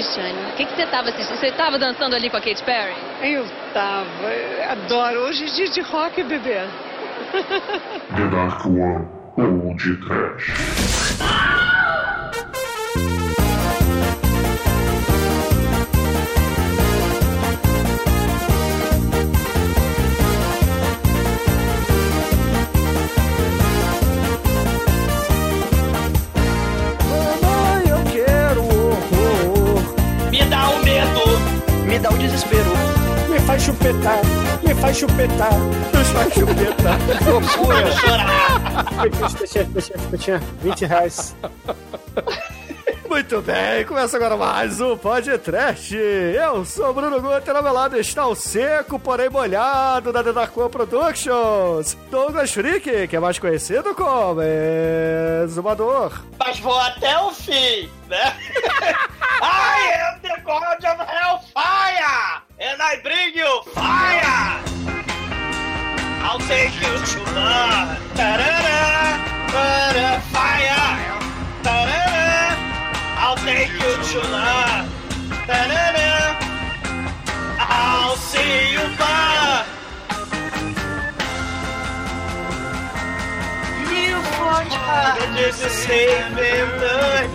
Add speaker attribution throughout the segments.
Speaker 1: Cristiane? O que, que você estava assistindo? Você estava dançando ali com a Katy Perry?
Speaker 2: Eu tava. Adoro. Hoje é dia de rock, bebê.
Speaker 3: The Dark One ou de Trash.
Speaker 4: O
Speaker 5: desespero.
Speaker 6: Me faz chupetar, me faz chupetar, me faz chupetar.
Speaker 5: Loucura.
Speaker 4: Vou chorar.
Speaker 6: Petinha, 20 reais. Muito bem, começa agora mais um podcast. Eu sou o Bruno Guter, ao meu lado está o seco, porém molhado da The Dark One Productions. Douglas Freak, que é mais conhecido como Exumador.
Speaker 4: Mas vou até o fim, né? I am the God of Hellfire! And I bring you fire! I'll take you to love. Tarara, tarara, fire! Tarara, I'll take you to love. Tarara, I'll see you burn. You fought hard to save blood.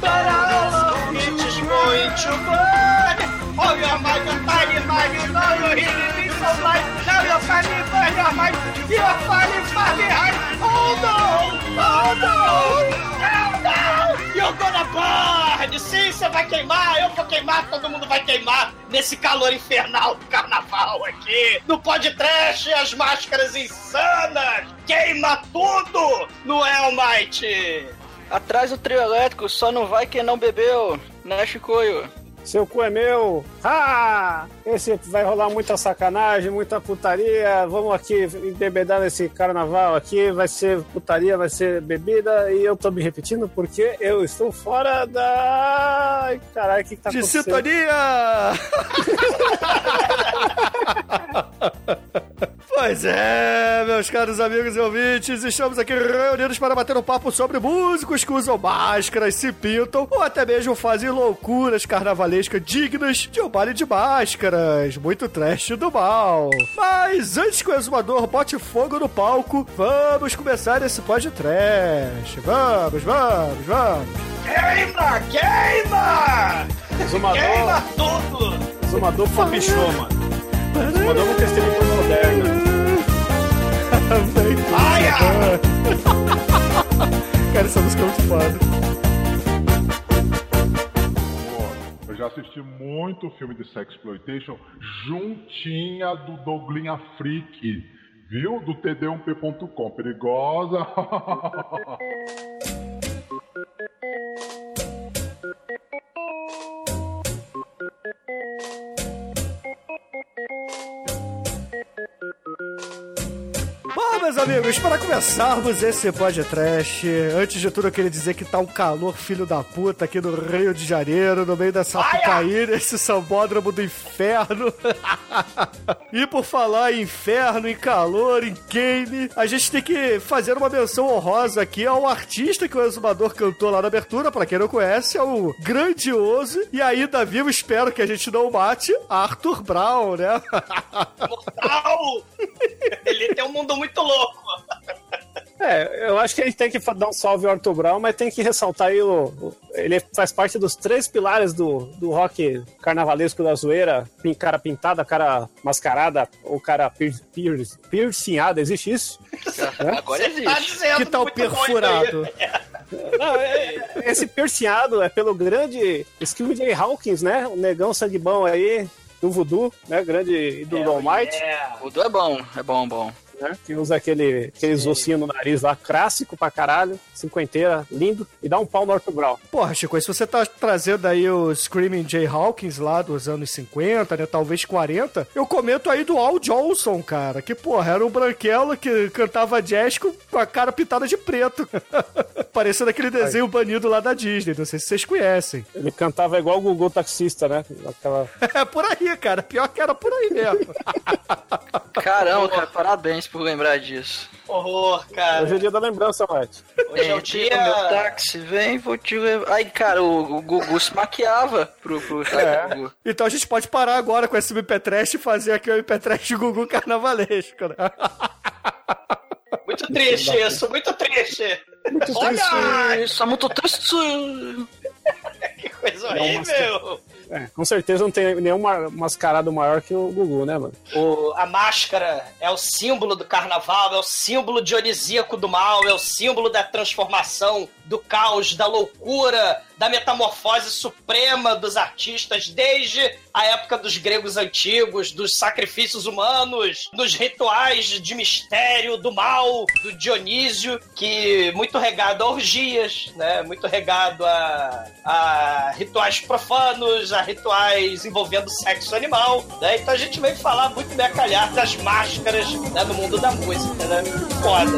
Speaker 4: But is going to burn. Oh, you're my tiny mind, you know you're hitting me so light. Now you're finally burn your mind. You're finally far behind. Oh no! Oh no! Oh no! You're gonna burn! Sim, você vai queimar, eu vou queimar, todo mundo vai queimar nesse calor infernal do carnaval aqui. No podcast, as máscaras insanas. Queima tudo no Hellmite.
Speaker 5: Atrás do trio elétrico, só não vai quem não bebeu, né, Chicoio?
Speaker 6: Seu cu é meu. Ah! Esse vai rolar muita sacanagem, muita putaria. Vamos aqui embebedar nesse carnaval aqui. Vai ser putaria, vai ser bebida. E eu tô me repetindo porque eu estou fora da. Ai, caralho, o que, que tá
Speaker 7: De
Speaker 6: acontecendo?
Speaker 7: sintonia! Pois é, meus caros amigos e ouvintes, estamos aqui reunidos para bater um papo sobre músicos que usam máscaras, se pintam ou até mesmo fazem loucuras carnavalescas dignas de um baile de máscaras. Muito trash do mal. Mas antes que o exumador bote fogo no palco, vamos começar esse pod trash. Vamos, vamos, vamos.
Speaker 4: Queima! Queima!
Speaker 6: Zumador,
Speaker 4: Queima tudo!
Speaker 6: Zumador papichou, mano. Zumador com testemunho moderno.
Speaker 4: Aia!
Speaker 7: Cara, essa música é muito foda.
Speaker 3: Eu já assisti muito filme de sexploitation juntinha do Douglinha Freak, viu? Do td1p.com. Perigosa.
Speaker 7: amigos, para começarmos esse podcast, antes de tudo eu queria dizer que tá um calor filho da puta aqui no Rio de Janeiro, no meio da Sapucaí, esse sambódromo do inferno. e por falar em inferno, em calor, em game, a gente tem que fazer uma menção honrosa aqui ao artista que o Exumador cantou lá na abertura, para quem não conhece, é o grandioso e ainda vivo, espero que a gente não mate, Arthur Brown, né?
Speaker 4: Mortal! Ele tem um mundo muito louco.
Speaker 6: É, eu acho que a gente tem que dar um salve ao Arthur Brown, mas tem que ressaltar aí o, o- ele faz parte dos três pilares do, do rock carnavalesco da zoeira, pin- cara pintada, cara mascarada, ou cara pier, pier, piercinhado, existe isso?
Speaker 5: Agora
Speaker 4: Tá
Speaker 5: existe.
Speaker 4: dizendo
Speaker 7: que tal perfurado?
Speaker 6: Não, é- é- esse piercinado é pelo grande Skill J. Hawkins, né? O negão sangue bom aí, do voodoo, né? Grande ídolo do All Might.
Speaker 4: É.
Speaker 5: O do é bom, é bom, bom.
Speaker 6: Né? Que usa aquele, aqueles ossinhos no nariz lá, clássico pra caralho, cinquenteira, lindo, e dá um pau no Arthur Brown.
Speaker 7: Porra, Chico, se você tá trazendo aí o Screaming Jay Hawkins lá dos anos 50, né, talvez 40, eu comento aí do Al Johnson, cara, que, porra, era um branquelo que cantava jazz com a cara pintada de preto. Parecendo aquele desenho banido lá da Disney, não sei se vocês conhecem.
Speaker 6: Ele cantava igual o Gugu taxista, né? Aquela...
Speaker 7: É por aí, cara, pior que era por aí mesmo.
Speaker 5: Caramba, cara, parabéns por lembrar disso.
Speaker 4: Horror, cara.
Speaker 6: Hoje é dia da lembrança, Mate.
Speaker 4: Hoje é o dia. Meu táxi, vem, vou te levar. Aí, cara, o, o Gugu se maquiava pro, pro é.
Speaker 7: Gugu. Então a gente pode parar agora com esse MP Trash e fazer aqui o MP Trash Gugu carnavalesco, né?
Speaker 4: Muito triste isso, muito triste. Muito Olha, isso é muito triste. que coisa horrível.
Speaker 6: É, com certeza não tem nenhum mascarado maior que o Gugu, né, mano?
Speaker 4: O, a máscara é o símbolo do carnaval, é o símbolo dionisíaco do mal, é o símbolo da transformação, do caos, da loucura, da metamorfose suprema dos artistas desde a época dos gregos antigos, dos sacrifícios humanos, dos rituais de mistério, do mal, do Dionísio, que muito regado a orgias, né? Muito regado a, a rituais profanos, a rituais envolvendo sexo animal, né? Então a gente veio falar muito bem a calhar das máscaras né, no mundo da música, né? Foda.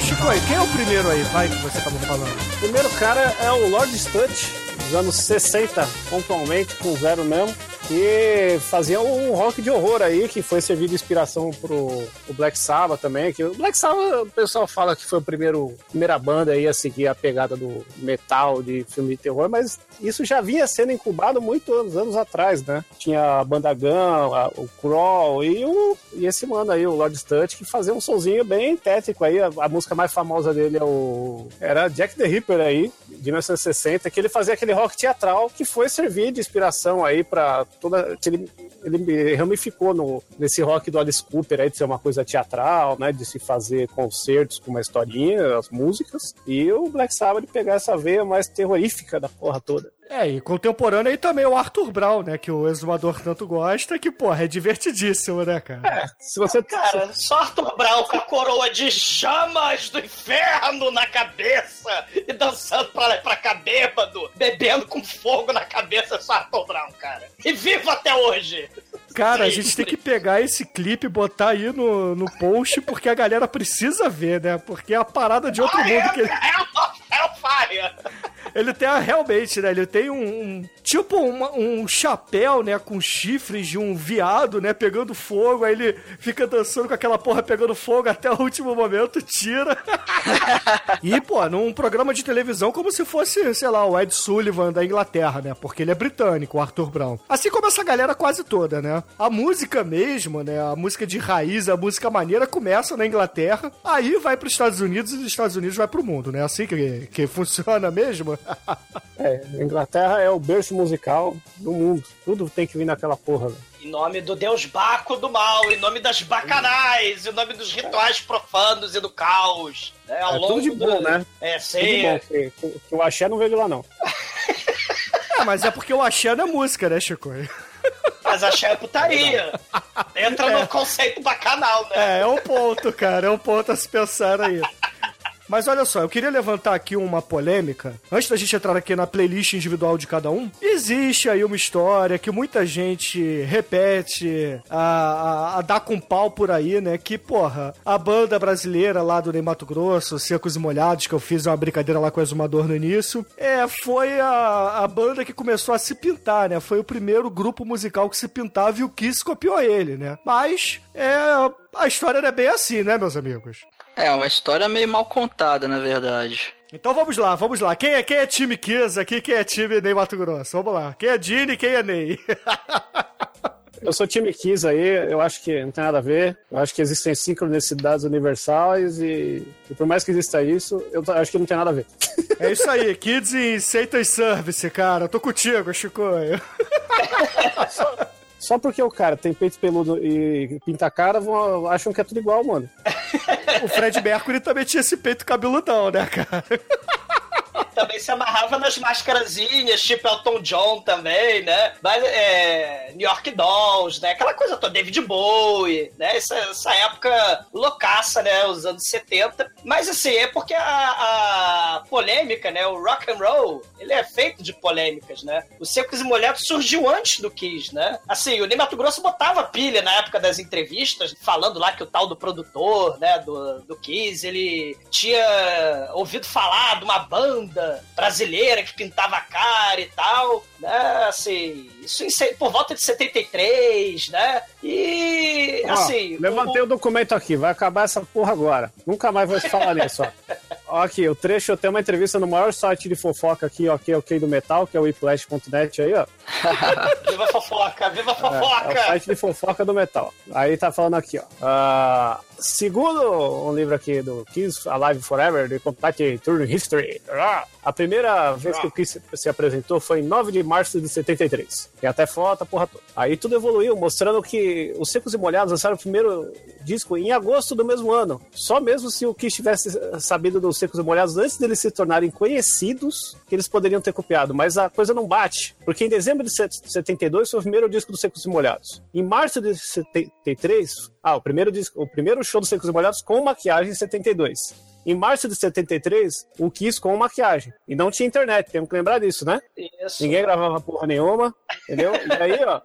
Speaker 7: Chico, quem é o primeiro aí, vai, que você tava falando?
Speaker 6: O primeiro cara é o Lord Stutch, dos anos 60, pontualmente, com zero mesmo que fazia um rock de horror aí, que foi servido de inspiração pro o Black Sabbath também. Que o Black Sabbath, o pessoal fala que foi a primeiro, primeira banda aí a seguir a pegada do metal de filme de terror, mas isso já vinha sendo incubado muitos anos atrás, né? Tinha a banda Gun, a, o Crawl e, o, e esse mano aí, o Lord Stutch, que fazia um sonzinho bem tétrico aí. A, a, música mais famosa dele é o. Era Jack the Ripper aí, de 1960, que ele fazia aquele rock teatral que foi servir de inspiração aí para toda. Ele, ele ramificou no, nesse rock do Alice Cooper aí de ser uma coisa teatral, né? De se fazer concertos com uma historinha, as músicas. E o Black Sabbath pegar essa veia mais terrorífica da porra toda.
Speaker 7: É, e contemporâneo aí também o Arthur Brown, né? Que o exumador tanto gosta, que, porra, é divertidíssimo, né, cara? É,
Speaker 4: se você. Cara, só Arthur Brown com a coroa de chamas do inferno na cabeça e dançando pra lá e pra cá bêbado, bebendo com fogo na cabeça, só Arthur Brown, cara. E vivo até hoje!
Speaker 7: Cara, a gente tem que pegar esse clipe e botar aí no, no post, porque a galera precisa ver, né? Porque é a parada de outro ah, mundo
Speaker 4: é,
Speaker 7: que ele.
Speaker 4: É, é o Fire!
Speaker 7: Ele tem realmente, né? Ele tem um, um tipo uma, um chapéu, né? Com chifres de um viado, né? Pegando fogo. Aí ele fica dançando com aquela porra pegando fogo até o último momento, tira. e, pô, num programa de televisão como se fosse, sei lá, o Ed Sullivan da Inglaterra, né? Porque ele é britânico, o Arthur Brown. Assim como essa galera quase toda, né? A música mesmo, né? A música de raiz, a música maneira começa na Inglaterra, aí vai para os Estados Unidos e dos Estados Unidos vai pro mundo, né? Assim que, que funciona mesmo.
Speaker 6: é, Inglaterra é o berço musical do mundo. Tudo tem que vir naquela porra, velho.
Speaker 4: Em nome do deus Baco do mal, em nome das bacanais, em nome dos rituais profanos e do caos.
Speaker 6: Né? Ao é longo tudo de bom, do... né?
Speaker 4: É, sei. Tudo bom,
Speaker 6: que, que, que o axé não veio de lá, não.
Speaker 7: é, mas é porque o axé não é música, né, Chico?
Speaker 4: Mas axé é putaria. Entra é. no conceito bacanal, né?
Speaker 7: É, é um ponto, cara. É um ponto a se pensar aí. Mas olha só, eu queria levantar aqui uma polêmica. Antes da gente entrar aqui na playlist individual de cada um, existe aí uma história que muita gente repete a, a, a dar com pau por aí, né? Que, porra, a banda brasileira lá do Ney Mato Grosso, Secos e Molhados, que eu fiz uma brincadeira lá com o Exumador no início, é, foi a, a banda que começou a se pintar, né? Foi o primeiro grupo musical que se pintava e o Kiss copiou ele, né? Mas, é, a história não é bem assim, né, meus amigos?
Speaker 4: É, uma história meio mal contada, na verdade.
Speaker 7: Então vamos lá, vamos lá. Quem é, quem é time Kiss aqui? Quem é time Ney Mato Grosso? Vamos lá. Quem é Dini quem é Ney?
Speaker 6: Eu sou time Kiss aí, eu acho que não tem nada a ver. Eu acho que existem sincronicidades universais e, e por mais que exista isso, eu acho que não tem nada a ver.
Speaker 7: É isso aí, Kids em Satan Service, cara. Eu tô contigo, Chico.
Speaker 6: Só porque o cara tem peito peludo e pinta a cara, vão, acham que é tudo igual, mano.
Speaker 7: o Fred Mercury também tinha esse peito cabeludão, né, cara?
Speaker 4: Também se amarrava nas máscarazinhas, tipo Elton John também, né? Mas, é, New York Dolls, né? Aquela coisa toda, David Bowie, né? Essa, essa época loucaça, né? Os anos 70. Mas, assim, é porque a, a polêmica, né? O rock and roll, ele é feito de polêmicas, né? Os Secos e Molhados surgiu antes do Kiss, né? Assim, o Ney Mato Grosso botava pilha na época das entrevistas, falando lá que o tal do produtor, né, do, do Kiss, ele tinha ouvido falar de uma banda brasileira que pintava a cara e tal, né? Assim, isso em, por volta de 73, né? E,
Speaker 6: Ó,
Speaker 4: assim...
Speaker 6: levantei o... documento aqui, vai acabar essa porra agora. Nunca mais vou falar nisso, ó. Ó, aqui, o trecho, eu tenho uma entrevista no maior site de fofoca aqui, ok, ok, do metal, que é o whiplash.net aí, ó.
Speaker 4: viva a fofoca, viva a fofoca!
Speaker 6: É, é o site de fofoca do metal. Aí tá falando aqui, ó. Uh, segundo um livro aqui do Kiss Alive Forever, The Complete Tour History, a primeira vez que o Kiss se apresentou foi em 9 de março de 73. Tem até foto, a porra toda. Aí tudo evoluiu, mostrando que os Secos e Molhados lançaram o primeiro disco em agosto do mesmo ano. Só mesmo se o Kiss tivesse sabido dos Secos e Molhados antes deles se tornarem conhecidos, que eles poderiam ter copiado. Mas a coisa não bate, porque em dezembro de 72 foi o primeiro disco dos Secos e Molhados. Em março de 73, ah, o primeiro disco, o primeiro show dos Secos e Molhados com maquiagem em 72. Em março de 73, o Kiss com maquiagem. E não tinha internet, temos que lembrar disso, né?
Speaker 4: Isso.
Speaker 6: Ninguém gravava porra nenhuma, entendeu? E aí, ó,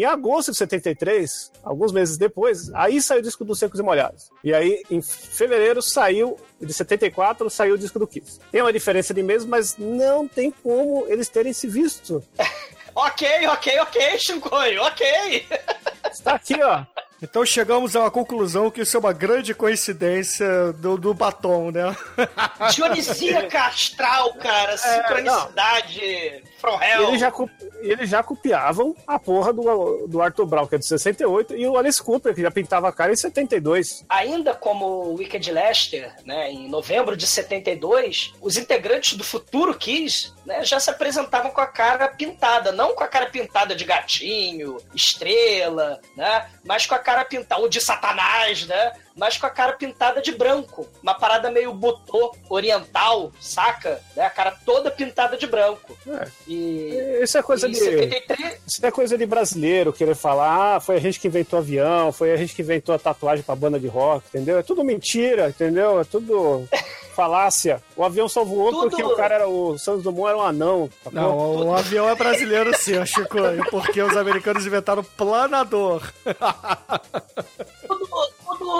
Speaker 6: em agosto de 73, alguns meses depois, aí saiu o disco dos Secos e Molhados. E aí, em fevereiro, saiu, de 74, saiu o disco do Kiss. Tem uma diferença de meses, mas não tem como eles terem se visto.
Speaker 4: ok, ok, ok, Shinkoi, ok.
Speaker 6: Está aqui, ó.
Speaker 7: Então chegamos a uma conclusão que isso é uma grande coincidência do, do batom, né?
Speaker 4: Dionisíaca astral, cara, sincronicidade. From hell.
Speaker 6: Eles já, eles já copiavam a porra do, do Arthur Brown, que é de 68, e o Alice Cooper, que já pintava a cara em 72.
Speaker 4: Ainda como Wicked Lester, né, em novembro de 72, os integrantes do Futuro Kiss né, já se apresentavam com a cara pintada, não com a cara pintada de gatinho, estrela, né, mas com a cara pintada, ou de Satanás, né, mas com a cara pintada de branco. Uma parada meio butô oriental, saca? Né? A cara toda pintada de branco.
Speaker 6: É.
Speaker 4: E.
Speaker 6: Isso é coisa
Speaker 4: e
Speaker 6: de.
Speaker 4: 73...
Speaker 6: Isso é coisa de brasileiro querer falar, ah, foi a gente que inventou avião, foi a gente que inventou a tatuagem pra banda de rock, entendeu? É tudo mentira, entendeu? É tudo. falácia. O avião só voou
Speaker 4: Tudo-
Speaker 6: porque o cara era. O Santos Dumont era um anão. tá?
Speaker 7: Não, o avião é brasileiro sim, Chico, porque os americanos inventaram planador.
Speaker 4: tudo,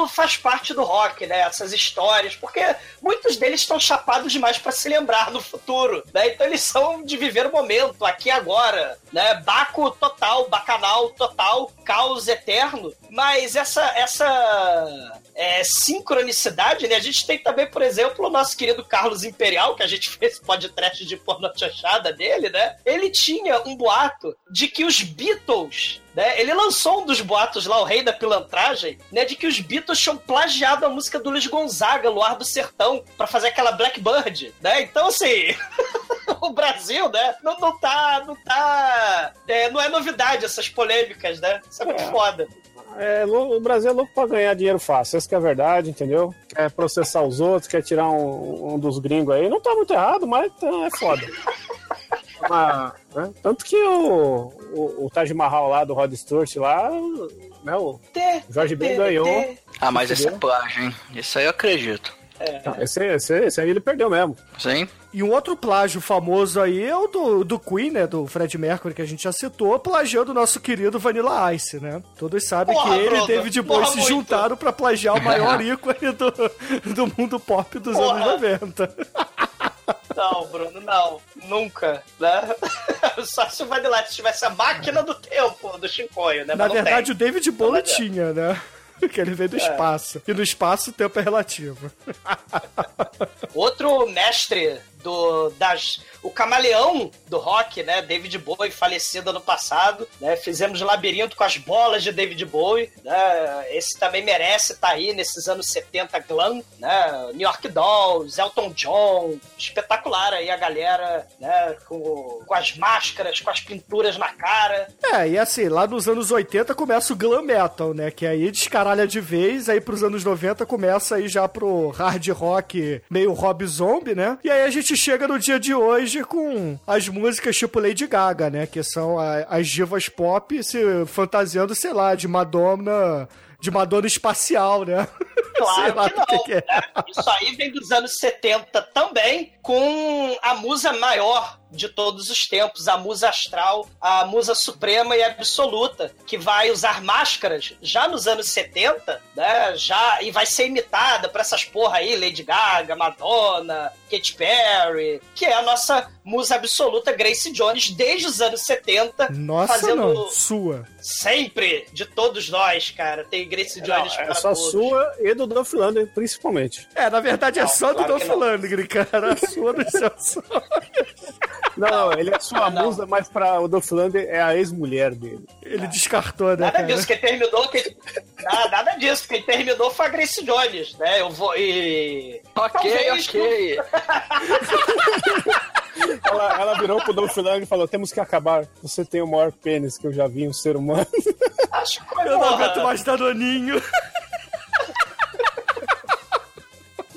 Speaker 4: faz parte do rock, né? Essas histórias, porque muitos deles estão chapados demais para se lembrar no futuro, né? Então eles são de viver o momento, aqui agora, né? Baco total, bacanal total, caos eterno. Mas essa essa é, sincronicidade, né? A gente tem também, por exemplo, o nosso querido Carlos Imperial, que a gente fez podcast de porno chanchada dele, né? Ele tinha um boato de que os Beatles né? Ele lançou um dos boatos lá, o rei da pilantragem, né? De que os Beatles tinham plagiado a música do Luiz Gonzaga, Luar do Sertão, pra fazer aquela Blackbird, né? Então, assim, o Brasil, né? Não, não tá, não tá... é, não é novidade essas polêmicas, né? Isso é muito
Speaker 6: É.
Speaker 4: foda.
Speaker 6: É, o Brasil é louco pra ganhar dinheiro fácil, essa que é a verdade, entendeu? Quer processar os outros, quer tirar um, um dos gringos aí. Não tá muito errado, mas tá- é foda. Mas, né? Tanto que o, o, o Taj Mahal lá do Rod Stewart lá, né, o Jorge Ben ganhou.
Speaker 5: Ah, mas esse é plágio, hein? Isso aí eu acredito.
Speaker 6: Não, Esse, esse, esse aí ele perdeu mesmo.
Speaker 5: Sim?
Speaker 7: E um outro plágio famoso aí é o do, do Queen, né? Do Fred Mercury, que a gente já citou, plagiando o nosso querido Vanilla Ice, né? Todos sabem
Speaker 4: Porra,
Speaker 7: que ele e David Bowie se
Speaker 4: muito.
Speaker 7: juntaram pra plagiar o maior ícone do, do mundo pop dos
Speaker 4: Porra.
Speaker 7: anos 90.
Speaker 4: Não, Bruno, não. Nunca, né? Só se o Ice tivesse a máquina do tempo do Chicoio, né?
Speaker 7: Na verdade,
Speaker 4: tem.
Speaker 7: o David Bowie
Speaker 4: Não adianta.
Speaker 7: tinha, né? Que ele veio do espaço. E no espaço o tempo é relativo.
Speaker 4: Outro mestre do das o camaleão do rock, né, David Bowie, falecido ano passado, né? Fizemos labirinto com as bolas de David Bowie, né? Esse também merece estar aí nesses anos 70 glam, né? New York Dolls, Elton John, espetacular aí a galera, né, com, com as máscaras, com as pinturas na cara.
Speaker 7: É, e assim, lá nos anos 80 começa o glam metal, né? Que aí descaralha de vez, aí pros anos 90 começa aí já pro hard rock meio Rob Zombie, né? E aí a gente gente chega no dia de hoje com as músicas tipo Lady Gaga, né? Que são a- as divas pop se fantasiando, sei lá, de Madonna. De Madonna espacial, né?
Speaker 4: Claro que não.
Speaker 7: que que é.
Speaker 4: né? Isso aí vem dos anos 70 também, com a musa maior de todos os tempos, a musa astral, a musa suprema e absoluta, que vai usar máscaras já nos anos 70, né? Já, e vai ser imitada por essas porra aí, Lady Gaga, Madonna, Katy Perry, que é a nossa musa absoluta Grace Jones desde os anos 70,
Speaker 7: Nossa,
Speaker 4: fazendo
Speaker 7: não. Sua.
Speaker 4: sempre de todos nós, cara. Tem Grace Jones
Speaker 6: Não, é
Speaker 4: para
Speaker 6: só
Speaker 4: todos.
Speaker 6: sua e do Dolph Lundgren, principalmente.
Speaker 7: É, na verdade é
Speaker 4: Não,
Speaker 7: só do
Speaker 4: claro que
Speaker 7: Dolph. Lundgren, cara. Sua do seu sonho.
Speaker 6: Não, ele é sua
Speaker 4: Não.
Speaker 6: musa, mas pra o Dolph Lundgren é a ex-mulher dele.
Speaker 7: Ele descartou, né,
Speaker 4: Nada
Speaker 7: cara?
Speaker 4: disso, quem terminou. Quem... Nada, nada disso, quem terminou foi a Grace Jones, né? Eu vou. E.
Speaker 5: Ok,
Speaker 4: Talvez
Speaker 5: ok.
Speaker 6: Ela, ela virou pro Dolph Lundgren e falou: temos que acabar. Você tem o maior pênis que eu já vi em um ser humano.
Speaker 4: Acho que
Speaker 7: Eu não aguento mais Danoninho.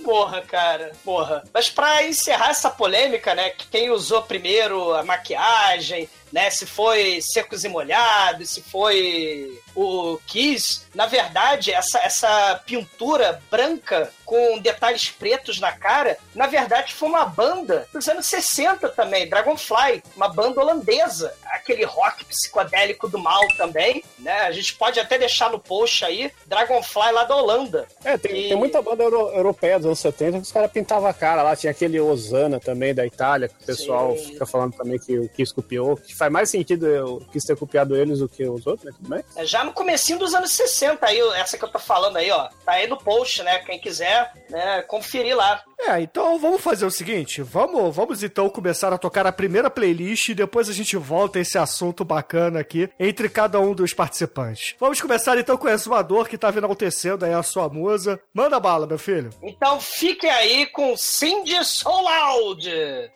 Speaker 4: Porra, cara. Porra. Mas pra encerrar essa polêmica, né? que Quem usou primeiro a maquiagem, né? Se foi secos e molhados, se foi o Kiss. Na verdade, essa, essa pintura branca com detalhes pretos na cara, na verdade foi uma banda dos anos 60 também, Dragonfly, uma banda holandesa. Aquele rock psicodélico do mal também, né? A gente pode até deixar no post aí, Dragonfly lá da Holanda.
Speaker 6: É, tem,
Speaker 4: E-
Speaker 6: tem muita banda euro- europeia dos anos 70 que os caras pintavam a cara lá. Tinha aquele Osana também da Itália, que o pessoal
Speaker 4: Sim.
Speaker 6: fica falando também que o Kiss copiou. Que faz mais sentido eu Kiss ter copiado eles do que os outros, né? Tudo bem?
Speaker 4: É, Já no comecinho dos anos 60 aí, essa que eu tô falando aí, ó. Tá aí no post, né? Quem quiser, né, conferir lá.
Speaker 7: É, então vamos fazer o seguinte, vamos, vamos então começar a tocar a primeira playlist e depois a gente volta a esse assunto bacana aqui entre cada um dos participantes. Vamos começar então com o exumador que tava enaltecendo aí a sua musa. Manda bala, meu filho.
Speaker 4: Então fiquem aí com Cindy So Loud,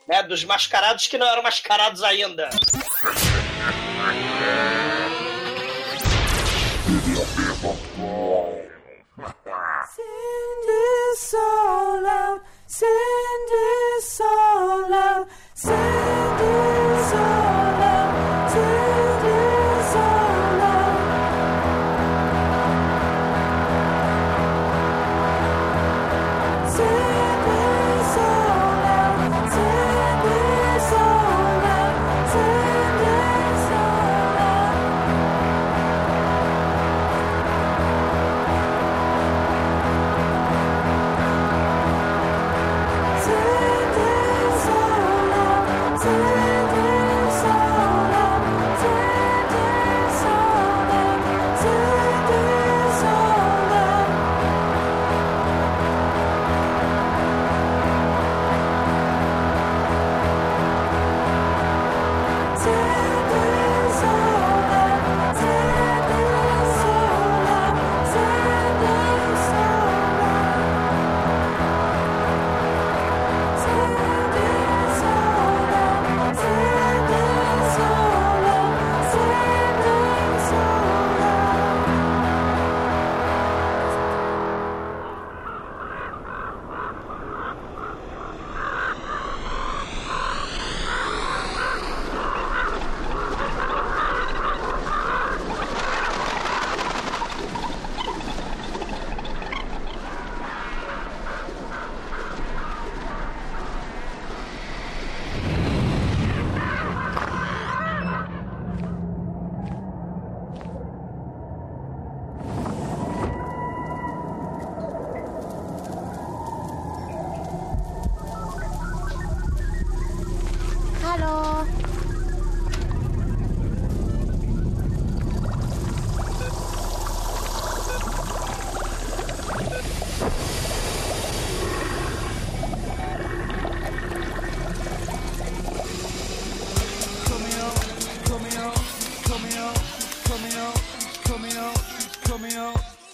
Speaker 4: né? Dos mascarados que não eram mascarados ainda.
Speaker 8: Send it so loud, send it so loud, send it so loud,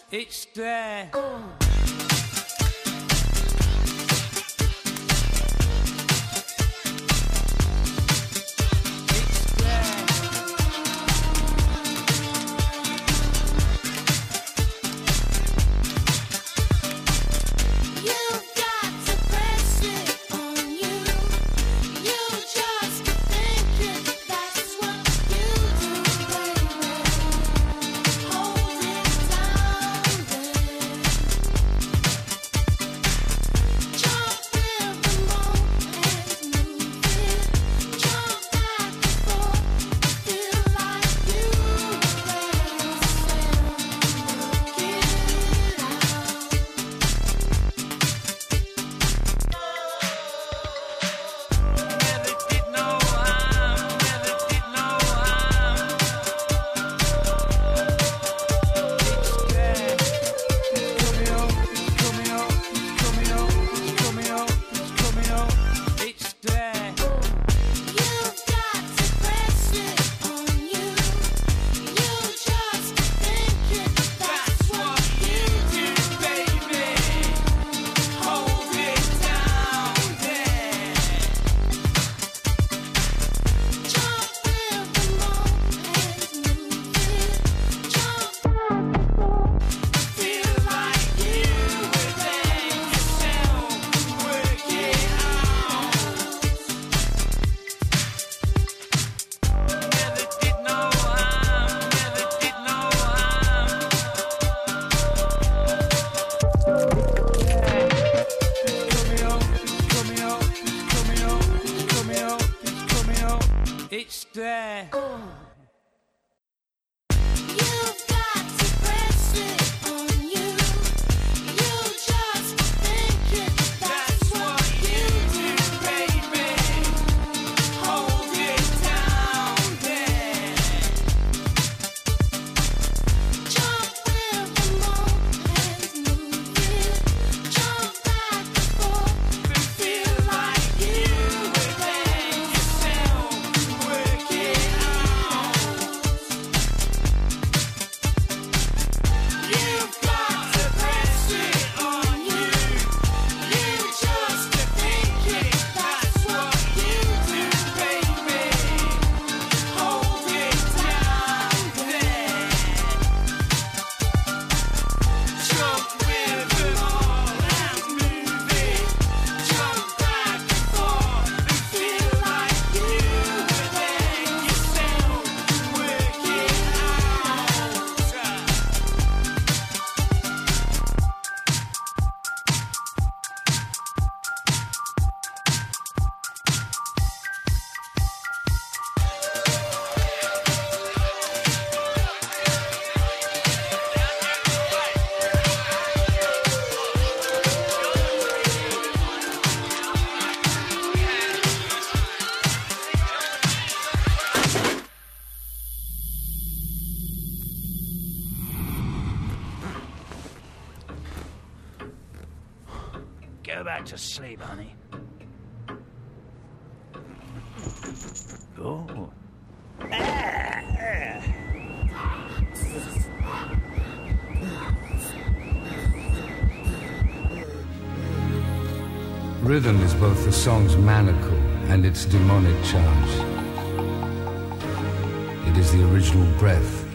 Speaker 8: It's there.
Speaker 9: Oh.
Speaker 8: song's manacle and its demonic charge. It is the original breath.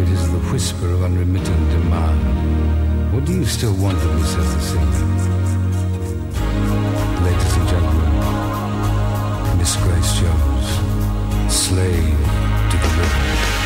Speaker 8: It is the whisper of unremitting demand. What do you still want of me, says the singer? Ladies and gentlemen, Miss Grace Jones, slave to the rhythm.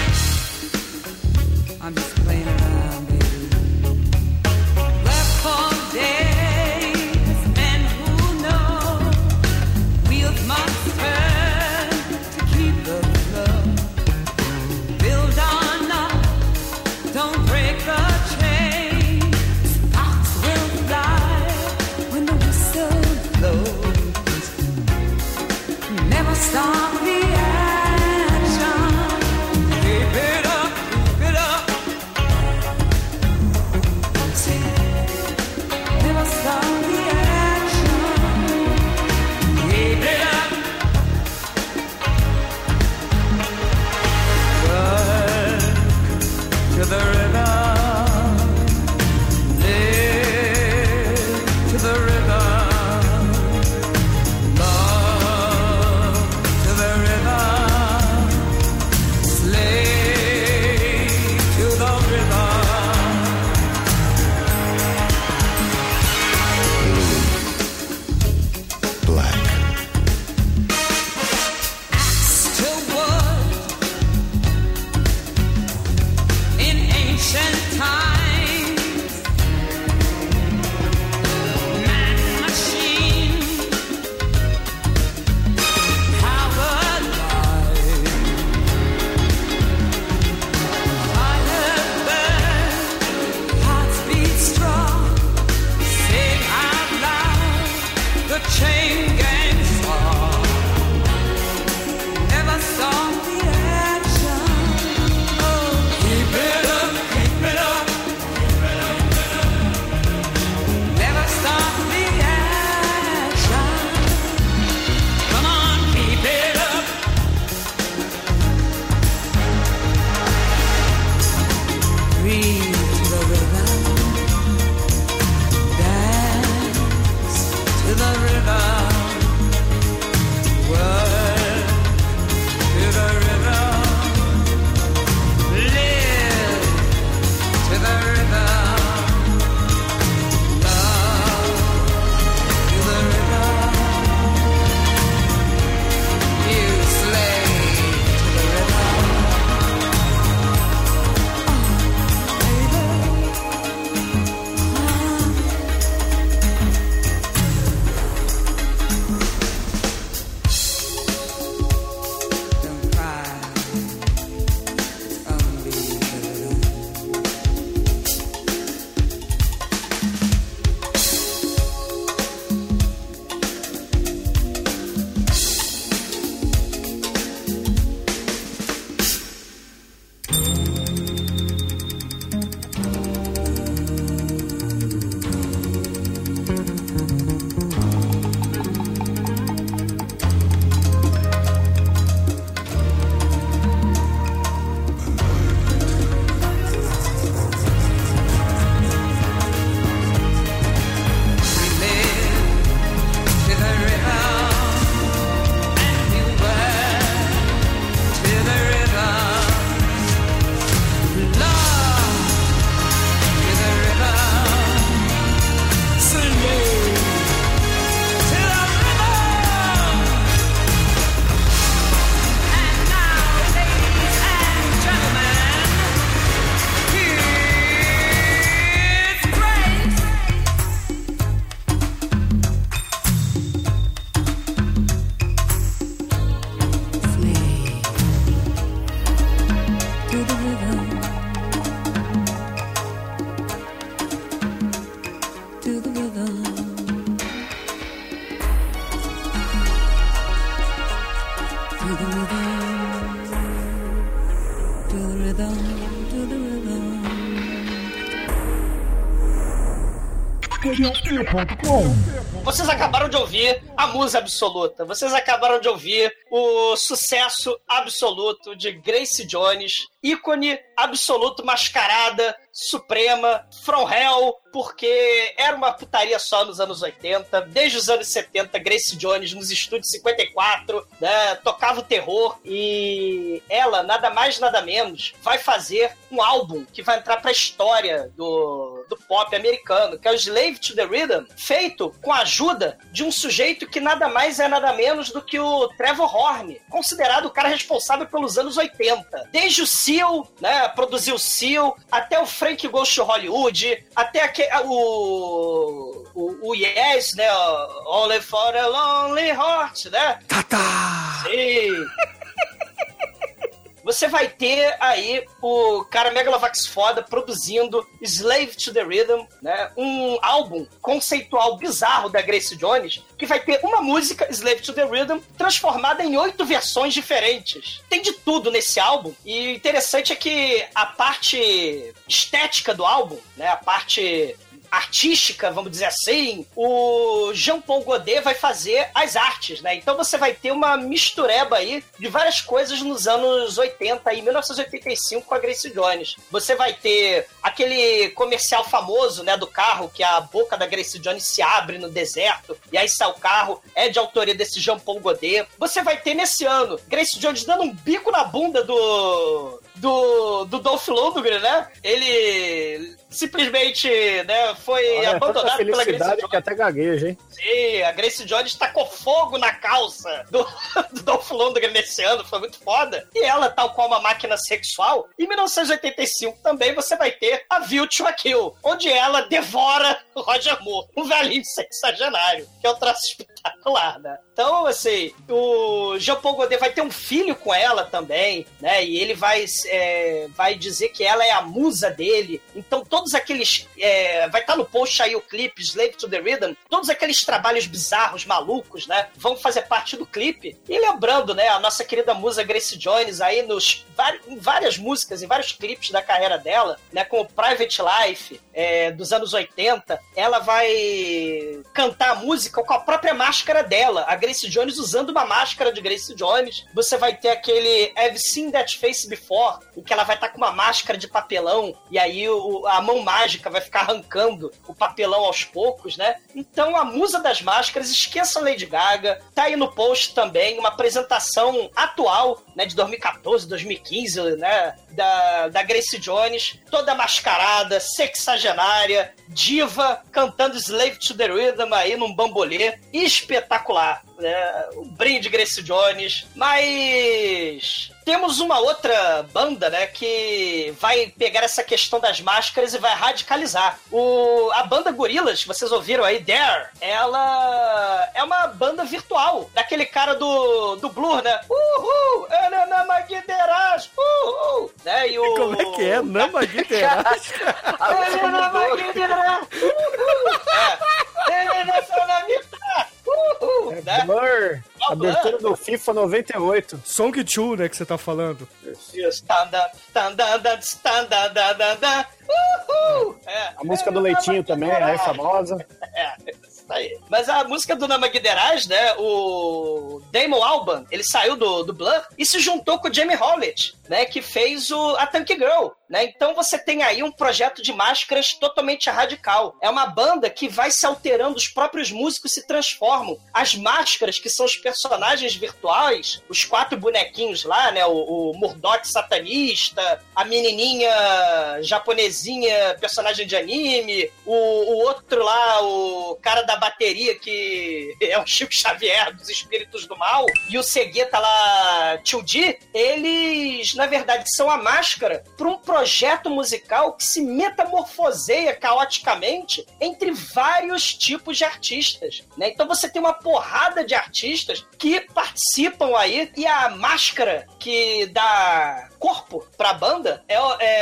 Speaker 4: Musa absoluta. Vocês acabaram de ouvir o sucesso absoluto de Grace Jones, ícone absoluto, mascarada, suprema, from hell, porque era uma putaria só nos anos 80. Desde os anos 70, Grace Jones nos estúdios 54, né, tocava o terror e ela, nada mais nada menos, vai fazer um álbum que vai entrar pra história do, do pop americano, que é o Slave to the Rhythm, feito com a ajuda de um sujeito que nada mais é nada menos do que o Trevor Horn, considerado o cara responsável pelos anos 80. Desde o Seal, né, produziu o Seal, até o Frank Ghost Hollywood, até o, o, o Yes, né, o Only for a Lonely Heart, né? Sim. Você vai ter aí o cara Megalovax foda produzindo Slave to the Rhythm, né? Um álbum conceitual bizarro da Grace Jones, que vai ter uma música, Slave to the Rhythm, transformada em oito versões diferentes. Tem de tudo nesse álbum, e o interessante é que a parte estética do álbum, né? A parte artística, vamos dizer assim, o Jean-Paul Godet vai fazer as artes, né? Então você vai ter uma mistureba aí de várias coisas nos anos 80 e 1985 com a Grace Jones. Você vai ter aquele comercial famoso, né, do carro, que a boca da Grace Jones se abre no deserto e aí sai o carro, é de autoria desse Jean-Paul Godet. Você vai ter nesse ano Grace Jones dando um bico na bunda do do, do Dolph Lundgren, né? Ele simplesmente né, foi
Speaker 6: Olha,
Speaker 4: abandonado pela Grace Jones.
Speaker 6: que até gagueja, hein?
Speaker 4: Sim, a Grace Jones tacou fogo na calça do, do Dolph Lundgren nesse ano, foi muito foda. E ela, tal qual uma máquina sexual, em 1985 também você vai ter a View to a Kill, onde ela devora o Roger Moore, um velhinho sexagenário, que é um traço espetacular, né? Então, assim, o Jean-Paul Godet vai ter um filho com ela também, né? E ele vai, é, vai dizer que ela é a musa dele. Então, todos aqueles. é, vai estar no post aí o clipe Slave to the Rhythm. Todos aqueles trabalhos bizarros, malucos, né? Vão fazer parte do clipe. E lembrando, né? A nossa querida musa Grace Jones aí nos em várias músicas, em vários clipes da carreira dela, né? Como Private Life, é, dos anos 80, ela vai cantar a música com a própria máscara dela. A Grace Jones usando uma máscara de Grace Jones. Você vai ter aquele I've Seen That Face Before, em que ela vai estar com uma máscara de papelão e aí o- a mão mágica vai ficar arrancando o papelão aos poucos, né? Então a musa das máscaras, esqueça Lady Gaga. Tá aí no post também uma apresentação atual, né, de 2014, 2015, né, da, da Grace Jones, toda mascarada, sexagenária, diva, cantando Slave to the Rhythm aí num bambolê. Espetacular, né? O brinde Grace Jones. Mas temos uma outra banda, né, que vai pegar essa questão das máscaras e vai radicalizar. O, a banda Gorillaz, que vocês ouviram aí, Dare, ela é uma banda virtual, daquele cara do, do Blur, né? Uhul! Ana Maguideras! Uhul! Né? E o...
Speaker 7: Como é que é? Nama Guiderás?
Speaker 4: Ana Maguideras! Uhul! É. Uhul! Né?
Speaker 6: Blur, abertura do FIFA 98.
Speaker 7: Song 2, né, que você tá falando.
Speaker 4: Isso. Uhul! É.
Speaker 6: A música do Leitinho também, é famosa.
Speaker 4: É, isso aí. Mas a música do Namaguideraj, né? O Damon Alban, ele saiu do, do Blur e se juntou com o Jamie Howlett, né? Que fez o, a Tank Girl, né? Então você tem aí um projeto de máscaras totalmente radical. É uma banda que vai se alterando, os próprios músicos se transformam. As máscaras, que são os personagens virtuais, os quatro bonequinhos lá, né? O, o satanista, a menininha japonesinha, personagem de anime, o, o outro lá, o cara da bateria que é o Chico Xavier dos Espíritos do Mal, e o Segueta lá, Tio-Di, eles, na verdade, são a máscara para um projeto musical que se metamorfoseia caoticamente entre vários tipos de artistas, né? Então você tem uma porrada de artistas que participam aí e a máscara que dá corpo pra banda é,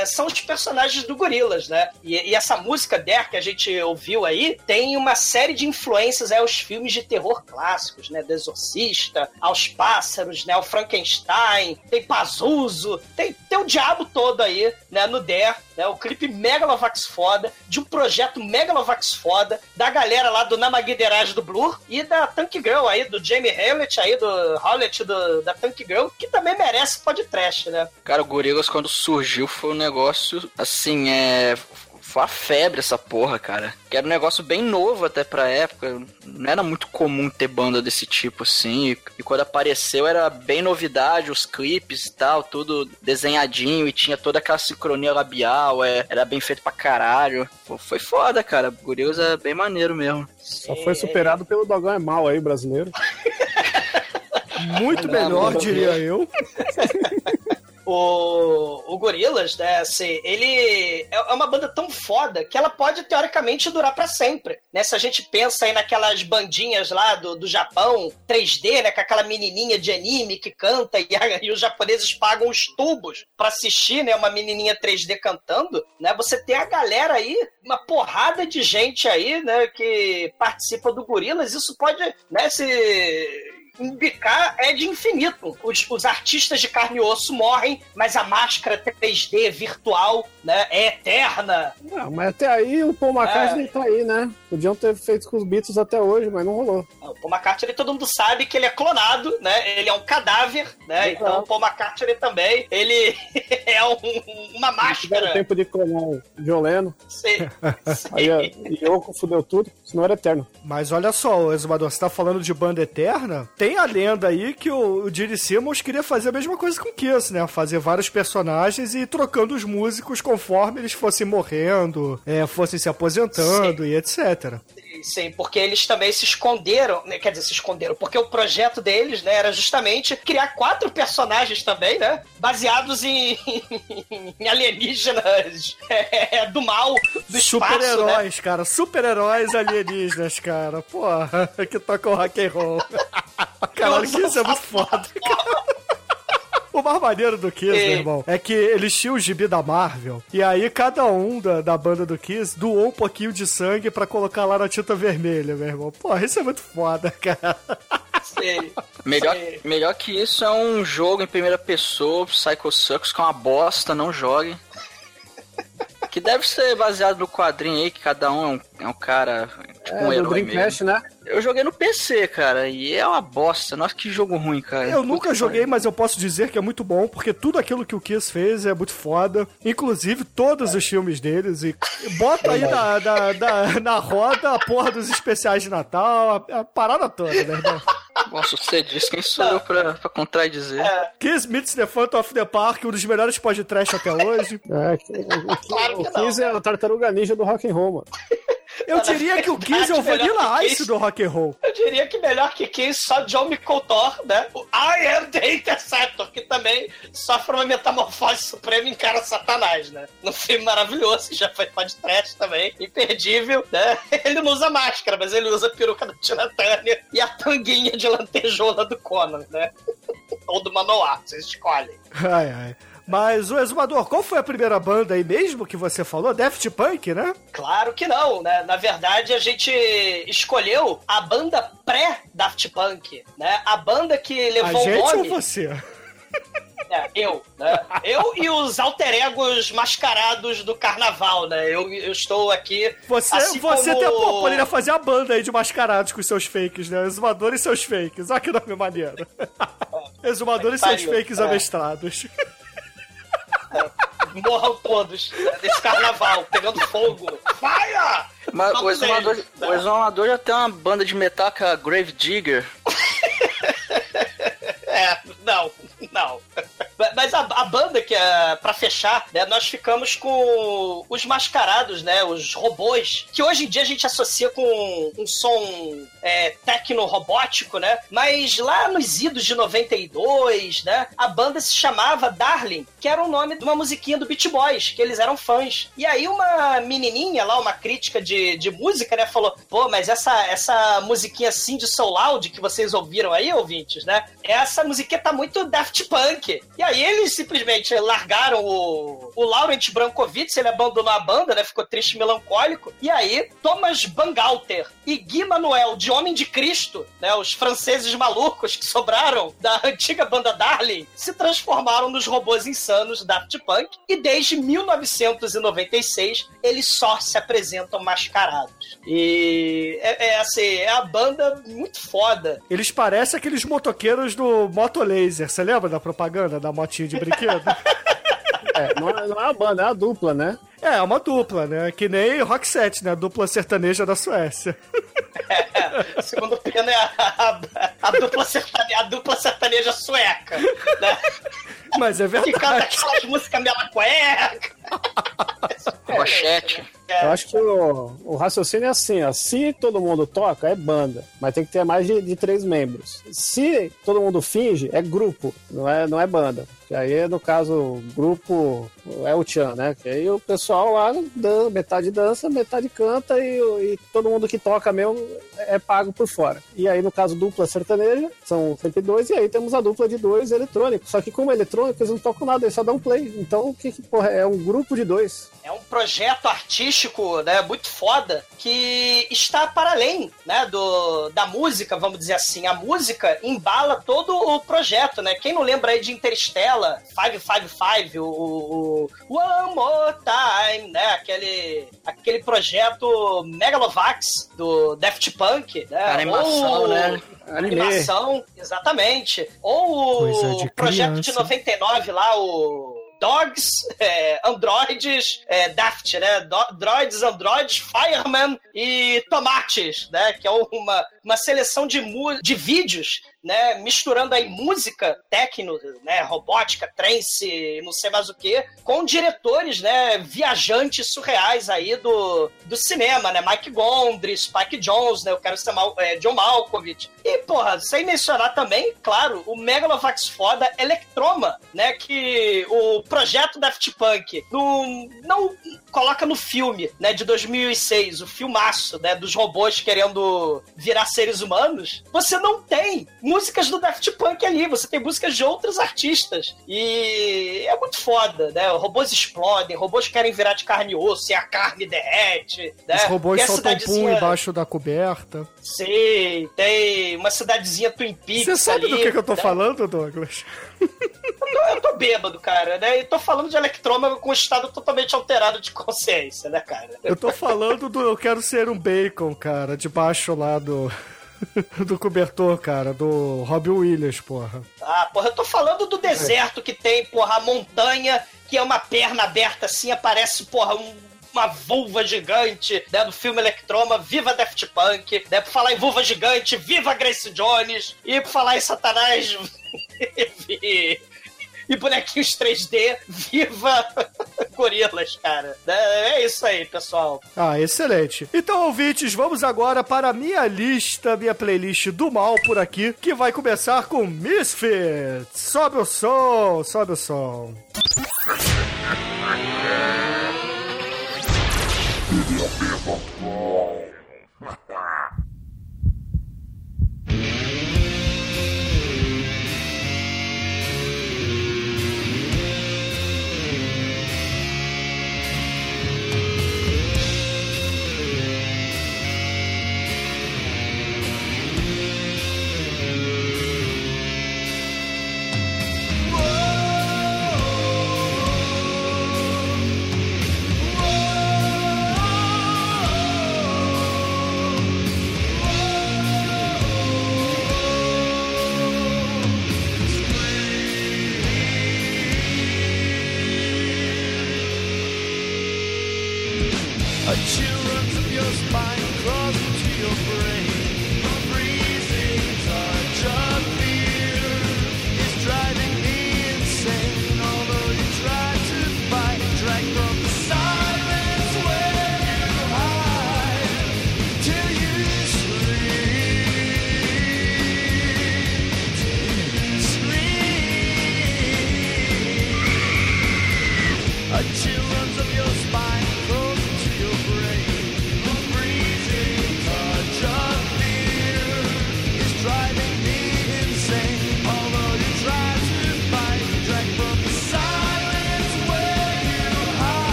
Speaker 4: é, são os personagens do Gorilas, né? E, e essa música Der que a gente ouviu aí tem uma série de influências aí aos filmes de terror clássicos, né? Do Exorcista, aos pássaros, né? O Frankenstein, tem Pazuzu, tem, tem o diabo todo aí, né? No Dare, né? O clipe Megalovax foda, de um projeto Megalovax foda, da galera lá do Namaguiderage do Blur e da Tank Girl aí, do Jamie Hewlett aí, do Howlett do, da Tank Girl, que também merece podcast, né?
Speaker 5: Cara, o Gorillaz quando surgiu foi um negócio, assim, é... Foi uma febre essa porra, cara. Que era um negócio bem novo até pra época. Não era muito comum ter banda desse tipo, assim. E, quando apareceu era bem novidade, os clipes e tal, tudo desenhadinho e tinha toda aquela sincronia labial. É, era bem feito pra caralho. Pô, foi foda, cara. Gorillaz é bem maneiro mesmo.
Speaker 6: Só foi superado pelo Dogão é Mal aí, brasileiro.
Speaker 7: Muito melhor, diria eu.
Speaker 4: o, o Gorillaz, né, assim, ele é é uma banda tão foda que ela pode, teoricamente, durar pra sempre, né? Se a gente pensa aí naquelas bandinhas lá do, do Japão, 3D, né, com aquela menininha de anime que canta e, a- e os japoneses pagam os tubos pra assistir, né, uma menininha 3D cantando, né? Você tem a galera aí, uma porrada de gente aí, né, que participa do Gorillaz, isso pode, né, se Imbicar é de infinito. Os, os artistas de carne e osso morrem, mas a máscara 3D virtual né, é eterna.
Speaker 6: Não, mas até aí o Paul McCartney tá aí, né? Podiam ter feito com os Beatles até hoje, mas não rolou.
Speaker 4: O Paul McCartney, todo mundo sabe que ele é clonado, né? Ele é um cadaver, né?
Speaker 6: Exato.
Speaker 4: Então o Paul McCartney também, ele é um- uma máscara.
Speaker 6: tempo de clonar o Violeno.
Speaker 4: Sim,
Speaker 6: Aí a Yoko fudeu tudo, senão era eterno.
Speaker 7: Mas olha só, Exumador, você tá falando de banda eterna? Tem a lenda aí que o, o Gene Simmons queria fazer a mesma coisa com o Kiss, né? Fazer vários personagens e ir trocando os músicos conforme eles fossem morrendo, é, fossem se aposentando e etc.
Speaker 4: Sim, porque eles também se esconderam, né? quer dizer, se esconderam, porque o projeto deles, né, era justamente criar quatro personagens também, né, baseados em, em alienígenas é, do mal, do né?
Speaker 7: Super-heróis, cara. Super-heróis alienígenas, cara. Porra, que toca o rock and roll. Caralho, que isso é muito foda. O mais maneiro do Kiss,
Speaker 4: É.
Speaker 7: meu irmão, é que eles tinham o gibi da Marvel, e aí cada um da, da banda do Kiss doou um pouquinho de sangue pra colocar lá na tinta vermelha, meu irmão. Porra, isso é muito foda, cara.
Speaker 4: Sei.
Speaker 5: Melhor,
Speaker 4: Sei.
Speaker 5: melhor que isso é um jogo em primeira pessoa, Psycho Circus, que é uma bosta, não jogue. Que deve ser baseado no quadrinho aí, que cada um é um, é um cara, tipo
Speaker 6: É,
Speaker 5: um herói
Speaker 6: Dreamcast,
Speaker 5: mesmo.
Speaker 6: né?
Speaker 5: Eu joguei no PC, cara, e é uma bosta. Nossa, que jogo ruim, cara.
Speaker 7: Eu nunca joguei, mas eu posso dizer que é muito bom, porque tudo aquilo que o Kiss fez é muito foda. Inclusive, todos os filmes deles. E bota aí na, na, na, na roda a porra dos especiais de Natal, a, a parada toda, né, irmão?
Speaker 5: Nossa, você disse quem sou eu pra, pra contradizer.
Speaker 4: É.
Speaker 7: Kiss meets the Phantom of the Park, um dos melhores podcast até hoje.
Speaker 6: É, que- o, o,
Speaker 4: Claro
Speaker 6: o Kiss é a tartaruga ninja do rock and roll, mano.
Speaker 7: Eu diria que o Kiss é o Ice
Speaker 4: Kiss.
Speaker 7: do rock and roll.
Speaker 4: Eu diria que melhor que quem só John McCultor, né? O I am the Interceptor, que também sofre uma metamorfose suprema e encara Satanás, né? No filme maravilhoso, que já foi podcast também, imperdível, né? Ele não usa máscara, mas ele usa a peruca da Tina Turner e a tanguinha de lantejola do Conan, né? Ou do Manoá, vocês escolhem.
Speaker 7: Ai, ai. Mas, o Exumador, qual foi a primeira banda aí mesmo que você falou? Daft Punk, né?
Speaker 4: Claro que não, né? Na verdade, a gente escolheu a banda pré-Daft Punk, né? A banda que
Speaker 7: A
Speaker 4: levou o
Speaker 7: gente ou
Speaker 4: nome...
Speaker 7: você?
Speaker 4: É, eu, né? Eu e os alter egos mascarados do carnaval, né? Eu, eu estou aqui.
Speaker 7: Você,
Speaker 4: assim
Speaker 7: você
Speaker 4: como-
Speaker 7: pô, poderia fazer a banda aí de mascarados com seus fakes, né? Exumador e seus fakes. Olha que nome maneiro. Exumador e seus fakes
Speaker 4: é.
Speaker 7: amestrados.
Speaker 4: Morram todos desse carnaval, pegando fogo. Fire!
Speaker 5: Mas o exumador,
Speaker 4: eles,
Speaker 5: o exumador já tem uma banda de metal que é a Grave Digger.
Speaker 4: É, não, não. Mas a, a banda que é pra fechar, né, nós ficamos com os mascarados, né, os robôs, que hoje em dia a gente associa com um som é, tecno-robótico, né, mas lá nos idos de 92, né, a banda se chamava Darling, que era o nome de uma musiquinha do Beach Boys, que eles eram fãs. E aí uma menininha lá, uma crítica de, de música, né, falou, pô, mas essa, essa musiquinha assim de Soul Loud que vocês ouviram aí, ouvintes, né, essa musiquinha tá muito Daft Punk. E aí eles simplesmente largaram o, o Laurent Brankovitz, ele abandonou a banda, né? Ficou triste e melancólico. E aí, Thomas Bangalter e Gui Manuel, de Homem de Cristo, né, os franceses malucos que sobraram da antiga banda Darling se transformaram nos robôs insanos Daft Punk e desde 1996 eles só se apresentam mascarados. E é, é assim, é a banda muito foda.
Speaker 7: Eles parecem aqueles motoqueiros do Moto Laser. Você lembra da propaganda da motinha de brinquedo?
Speaker 6: É, não, é, não é a banda, é a dupla, né?
Speaker 7: é, é uma dupla, né? Que nem Rock Set, né? A dupla sertaneja da Suécia.
Speaker 4: É, segundo o Pena é a, a, a dupla sertaneja, a dupla sertaneja sueca, né?
Speaker 7: Mas é
Speaker 4: Que canta
Speaker 7: verdade.
Speaker 4: aquelas músicas mela cueca.
Speaker 5: Pochete.
Speaker 6: Eu acho que o, o raciocínio é assim, ó. Se todo mundo toca, é banda. Mas tem que ter mais de, de três membros. Se todo mundo finge, é grupo, não é, não é banda. Que aí, no caso, grupo é o Tchan, né? Que aí o pessoal lá, dan- metade dança, metade canta e, e todo mundo que toca mesmo é pago por fora. E aí, no caso, dupla sertaneja, são sempre dois, e aí temos a dupla de dois eletrônico. Só que como eletrônico, eles não tocam nada, eles só dão play. Então, o que, que porra, é um grupo de dois.
Speaker 4: É um projeto artístico, né, muito foda, que está para além, né, do, da música, vamos dizer assim. A música embala todo o projeto, né? Quem não lembra aí de Interstellar, 555, o, o, o One More Time, né? Aquele, aquele projeto Megalovax do Daft Punk, né?
Speaker 5: A animação,
Speaker 4: Ou-
Speaker 5: né?
Speaker 6: Anime.
Speaker 4: Animação, exatamente. Ou o projeto de
Speaker 7: criança.
Speaker 4: 99 lá, o Dogs, é, Androids, é, Daft, né? Do- Droids, Androids, Fireman e Tomates, né? Que é uma, uma seleção de, mu- de vídeos, né? Misturando aí música, techno, né? Robótica, trance, não sei mais o que, com diretores, né? Viajantes surreais aí do, do cinema, né? Mike Gondry, Spike Jones, né? Eu quero ser Mal, é, John Malkovich. E, porra, sem mencionar também, claro, o Megalovax foda Electroma, né? Que o projeto Daft Punk não, não coloca no filme, né? De 2006, o filmaço, né? Dos robôs querendo virar seres humanos. Você não tem músicas do Daft Punk ali, você tem músicas de outros artistas. E é muito foda, né? Robôs explodem, robôs querem virar de carne e osso e a carne derrete. Né?
Speaker 7: Os robôs soltam pum
Speaker 4: cidadezinha-
Speaker 7: embaixo da coberta.
Speaker 4: Sim, tem uma cidadezinha Twin Peaks
Speaker 7: Você sabe
Speaker 4: ali,
Speaker 7: do que, que eu tô
Speaker 4: né?
Speaker 7: falando, Douglas?
Speaker 4: Eu tô, eu tô bêbado, cara, né? E tô falando de Electroma com um estado totalmente alterado de consciência, né, cara?
Speaker 7: Eu tô falando do Eu Quero Ser um Bacon, cara, debaixo lá do. do cobertor, cara, do Robin Williams, porra.
Speaker 4: Ah, porra, eu tô falando do deserto que tem, porra, a montanha, que é uma perna aberta assim, aparece, porra, um- uma vulva gigante, né, do filme Electroma, viva Daft Punk, né, por falar em vulva gigante, viva Grace Jones, e por falar em Satanás, e, bonequinhos 3D, viva gorilas, cara. É, é isso aí, pessoal.
Speaker 7: Ah, excelente. Então, ouvintes, vamos agora para a minha lista, minha playlist do mal por aqui, que vai começar com Misfits. Sobe o som, sobe o som.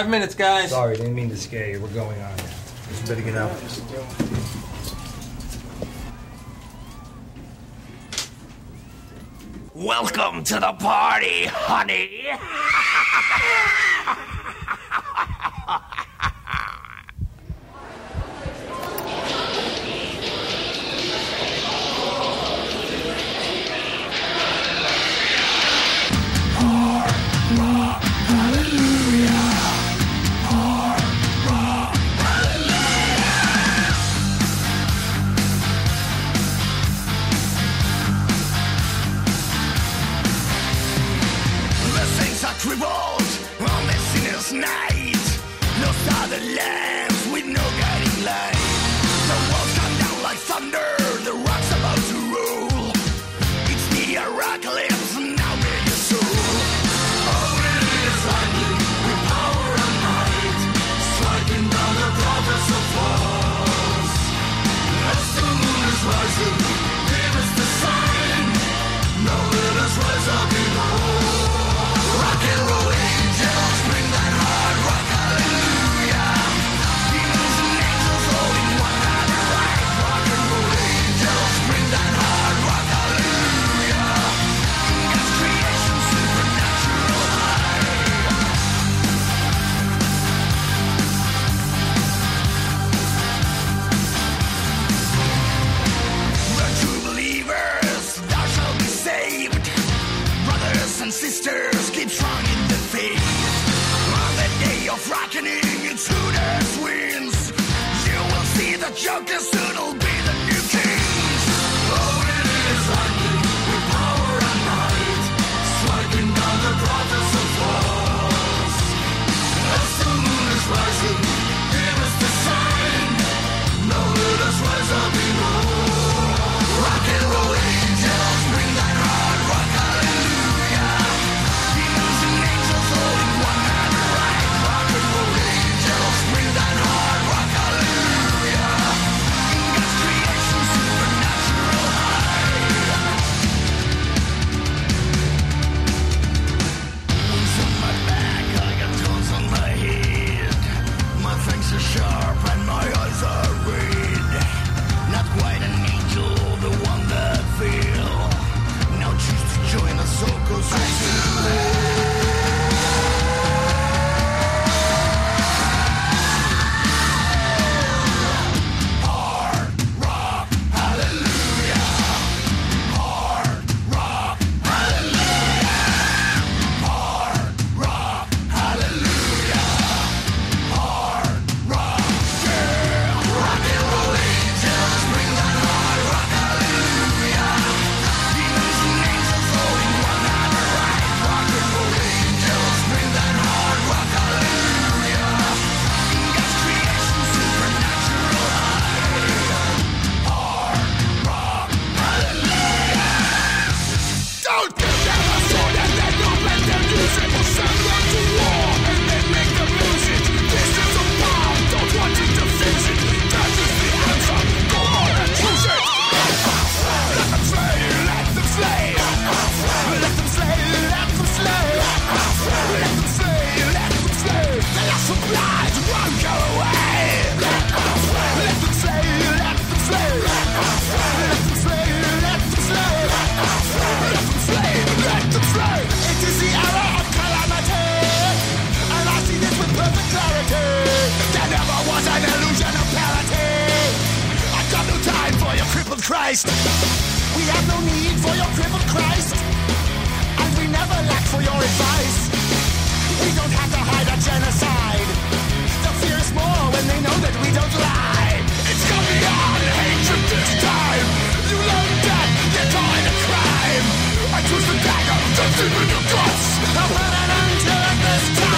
Speaker 10: Five minutes, guys.
Speaker 11: Sorry, didn't mean to scare you. We're going on now. Just better get out.
Speaker 12: Welcome to the party, honey.
Speaker 13: Christ. We have no need for your crippled Christ, and we never lack for your advice. We don't have to hide our genocide. The fear is more when they know that we don't lie. It's coming on hatred this time. You love death, you're calling a crime. I choose the dagger, the in your guts. I'll put an end to it this time.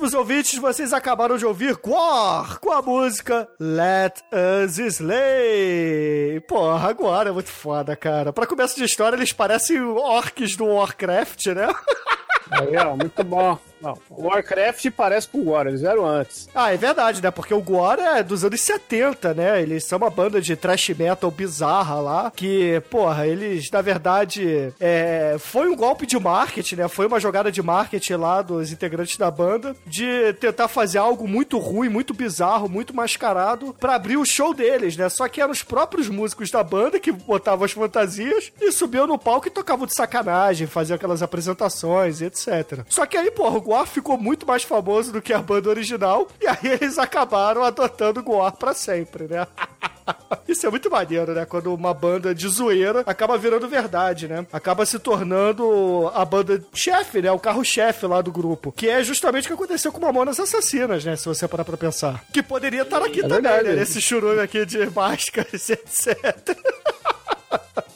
Speaker 7: Caríssimos ouvintes, vocês acabaram de ouvir Quor com a música Let Us Slay. Porra, agora é muito foda, cara. Pra começo de história, eles parecem orcs do Warcraft, né?
Speaker 6: Aí, ó, muito bom. Não, Warcraft parece com o War, eles vieram antes.
Speaker 7: Ah, é verdade, né? Porque o Gore é dos anos 70, né? Eles são uma banda de thrash metal bizarra lá, que, porra, eles, na verdade, é, foi um golpe de marketing, né? Foi uma jogada de marketing lá dos integrantes da banda de tentar fazer algo muito ruim, muito bizarro, muito mascarado pra abrir o show deles, né? Só que eram os próprios músicos da banda que botavam as fantasias e subiam no palco e tocavam de sacanagem, faziam aquelas apresentações etc. Só que aí, porra, o Goar ficou muito mais famoso do que a banda original, e aí eles acabaram adotando o Goar pra sempre, né? Isso é muito maneiro, né? Quando uma banda de zoeira acaba virando verdade, né? Acaba se tornando a banda chefe, né? O carro-chefe lá do grupo. Que é justamente o que aconteceu com Mamonas Assassinas, né? Se você parar pra pensar. Que poderia estar aqui
Speaker 6: É
Speaker 7: também,
Speaker 6: verdade.
Speaker 7: né? Nesse churume aqui de máscaras, etc.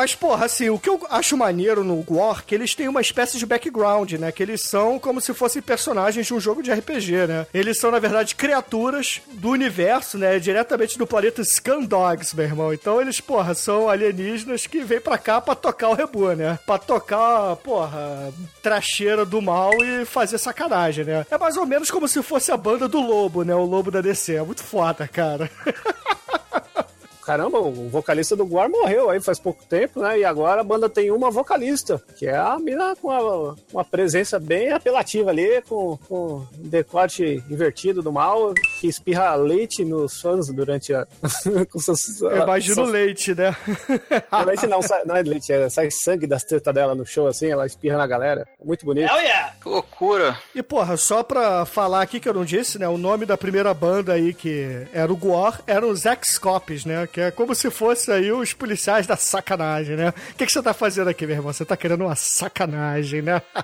Speaker 7: Mas, porra, assim, o que eu acho maneiro no War, que eles têm uma espécie de background, né? Que eles são como se fossem personagens de um jogo de RPG, né? Eles são, na verdade, criaturas do universo, né? Diretamente do planeta Scandogs, meu irmão. Então eles, porra, são alienígenas que vêm pra cá pra tocar o rebu, né? Pra tocar, porra, tracheira do mal e fazer sacanagem, né? É mais ou menos como se fosse a banda do Lobo, né? O Lobo da DC. É muito foda, cara.
Speaker 6: Caramba, o vocalista do Guar morreu aí faz pouco tempo, né? E agora a banda tem uma vocalista, que é a mina com uma, uma presença bem apelativa ali, com, com um decote invertido do mal, que espirra leite nos fãs durante a. com seus,
Speaker 7: Eu imagino leite, né?
Speaker 6: Não, leite não, sai- não é leite, é, sai sangue das tetas dela no show assim, ela espirra na galera. Muito bonito.
Speaker 4: Hell yeah!
Speaker 5: Que loucura.
Speaker 7: E, porra, só pra falar aqui que eu não disse, né? O nome da primeira banda aí, que era o Gore, eram os X-Cops, né? Que é como se fosse aí os policiais da sacanagem, né? O que, que você tá fazendo aqui, meu irmão? Você tá querendo uma sacanagem, né?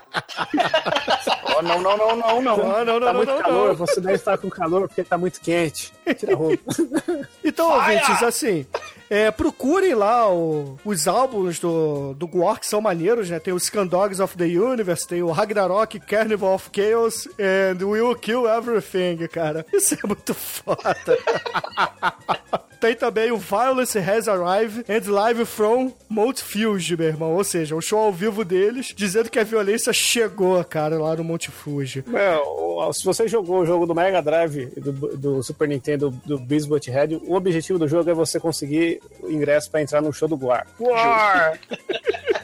Speaker 6: Oh, não, não, não, não, não.
Speaker 7: Não, não, não,
Speaker 6: tá
Speaker 7: não,
Speaker 6: muito
Speaker 7: não,
Speaker 6: calor,
Speaker 7: não.
Speaker 6: você deve estar com calor porque tá muito quente. Tira a roupa.
Speaker 7: Então, ouvintes, assim, é, procurem lá o- os álbuns do, do Gore, que são maneiros, né? Tem o Scandogs of the Universe, tem o Ragnarok, Carnival of Chaos and Will Kill Everything, cara. Isso é muito foda. Tem também o Violence Has Arrived and Live from Mount Fuji, meu irmão. Ou seja, o show ao vivo deles, dizendo que a violência chegou, cara, lá no Monte Fuji.
Speaker 6: Meu, se você jogou o jogo do Mega Drive e do, do Super Nintendo do Beast Head, o objetivo do jogo é você conseguir o ingresso pra entrar no show do Guar. Guar!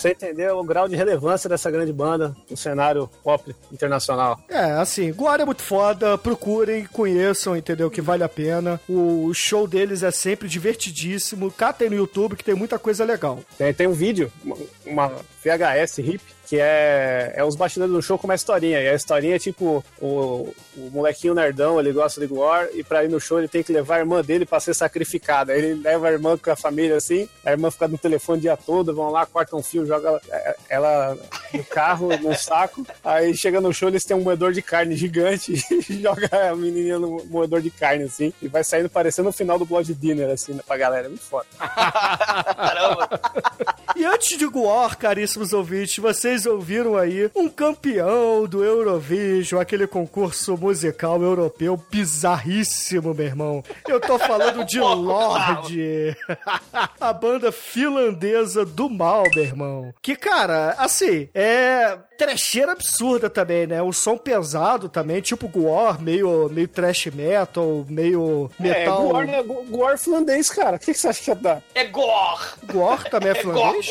Speaker 6: Você entendeu o grau de relevância dessa grande banda no cenário pop internacional.
Speaker 7: É, assim, Guara é muito foda, procurem, conheçam, entendeu? Que vale a pena. O, o show deles é sempre divertidíssimo. Catem no YouTube que tem muita coisa legal.
Speaker 6: Tem, tem um vídeo, uma, uma VHS hip, que é, é os bastidores do show com uma historinha. E a historinha é tipo: o, o molequinho nerdão, ele gosta de Gore, e pra ir no show ele tem que levar a irmã dele pra ser sacrificada. Aí Ele leva a irmã com a família assim, a irmã fica no telefone o dia todo, vão lá, cortam um fio, joga ela, ela no carro, num saco. Aí chega no show, eles têm um moedor de carne gigante e joga a menininha no moedor de carne assim, e vai saindo parecendo o final do Blood Dinner, assim, pra galera. É muito foda.
Speaker 7: E antes de Guar, caríssimos ouvintes, vocês ouviram aí um campeão do Eurovision, aquele concurso musical europeu bizarríssimo, meu irmão. Eu tô falando de Lorde, a banda finlandesa do mal, meu irmão. Que, cara, assim, é trecheira absurda também, né? Um som pesado também, tipo Guar, meio, meio trash metal, meio metal...
Speaker 6: É, Gore, né? Gore finlandês, cara. O que, que você acha que ia dar?
Speaker 4: É Gore!
Speaker 7: Guar também é
Speaker 4: É Gore,
Speaker 7: finlandês?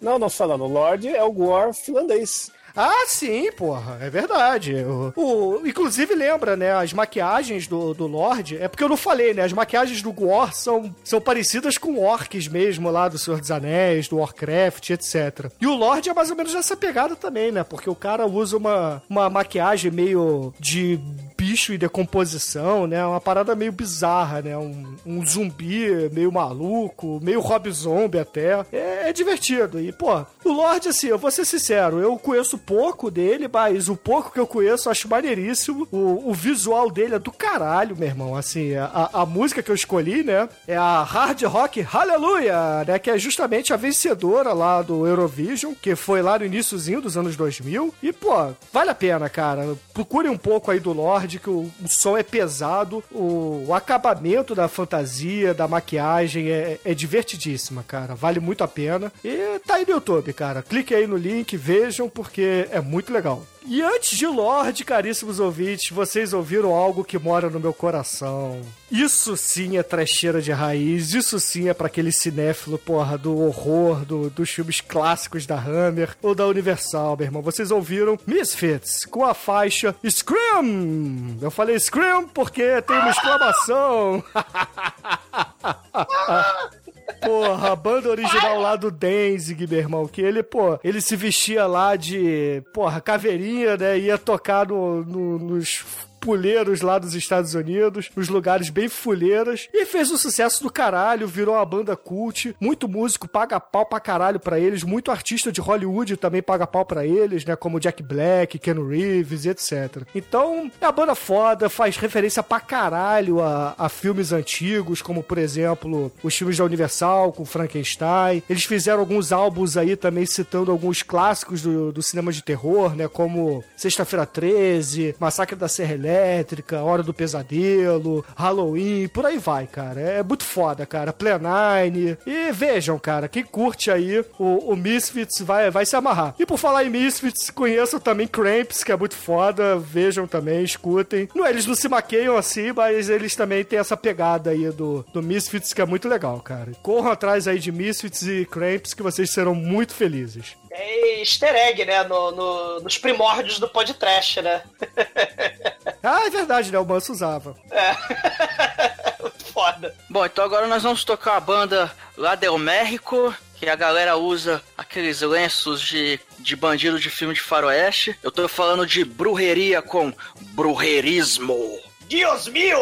Speaker 6: Não, não falando. Lorde é o Gore finlandês.
Speaker 7: Ah, sim, porra, é verdade. O, o- inclusive, lembra, né? As maquiagens do, do Lorde. É porque eu não falei, né? As maquiagens do Gore são, são parecidas com orcs mesmo, lá do Senhor dos Anéis, do Warcraft, etc. E o Lorde é mais ou menos nessa pegada também, né? Porque o cara usa uma, uma maquiagem meio de bicho e decomposição, né? Uma parada meio bizarra, né? Um, um zumbi meio maluco, meio Rob Zombie até. É, é divertido. E, pô, o, Lorde, assim, eu vou ser sincero, eu conheço pouco dele, mas o pouco que eu conheço eu acho maneiríssimo. O, o visual dele é do caralho, meu irmão. Assim, a, a música que eu escolhi, né, é a Hard Rock Hallelujah, né, que é justamente a vencedora lá do Eurovision, que foi lá no iníciozinho dos anos 2000. E, pô, vale a pena, cara. Procure um pouco aí do Lorde, que o, o som é pesado, o, o acabamento da fantasia, da maquiagem é, é divertidíssima, cara. Vale muito a pena. E tá aí no YouTube, cara. Clique aí no link, vejam, porque é muito legal. E antes de Lorde, caríssimos ouvintes, vocês ouviram algo que mora no meu coração. Isso sim é trecheira de raiz, isso sim é pra aquele cinéfilo, porra, do horror, do, dos filmes clássicos da Hammer ou da Universal, meu irmão. Vocês ouviram Misfits com a faixa Scream! Eu falei Scream porque tem uma exclamação. Porra, a banda original lá do Danzig, meu irmão, que ele, pô, ele se vestia lá de, porra, caveirinha, né? Ia tocar no, no- nos puleiros lá dos Estados Unidos, nos lugares bem fuleiras, e fez um sucesso do caralho, virou uma banda cult, muito músico paga pau pra caralho pra eles, muito artista de Hollywood também paga pau pra eles, né, como Jack Black, Ken Reeves, etc. Então, é a banda foda, faz referência pra caralho a, a filmes antigos, como, por exemplo, os filmes da Universal, com Frankenstein. Eles fizeram alguns álbuns aí também citando alguns clássicos do, do cinema de terror, né, como Sexta-feira 13, Massacre da Serra Hora do Pesadelo, Halloween, por aí vai, cara. É muito foda, cara. Plenine. E vejam, cara, quem curte aí o, o Misfits vai, vai se amarrar. E por falar em Misfits, conheçam também Cramps, que é muito foda. Vejam também, escutem. Não, eles não se maqueiam assim, mas eles também têm essa pegada aí do, do Misfits, que é muito legal, cara. Corram atrás aí de Misfits e Cramps, que vocês serão muito felizes.
Speaker 4: É easter egg, né? No, no- nos primórdios do podcast, né?
Speaker 7: Ah, é verdade, né? O Manso usava.
Speaker 4: Foda.
Speaker 5: Bom, então agora nós vamos tocar a banda lá del México, que a galera usa aqueles lenços de, de bandido de filme de faroeste. Eu tô falando de brujeria com brujerismo.
Speaker 4: Dios mio!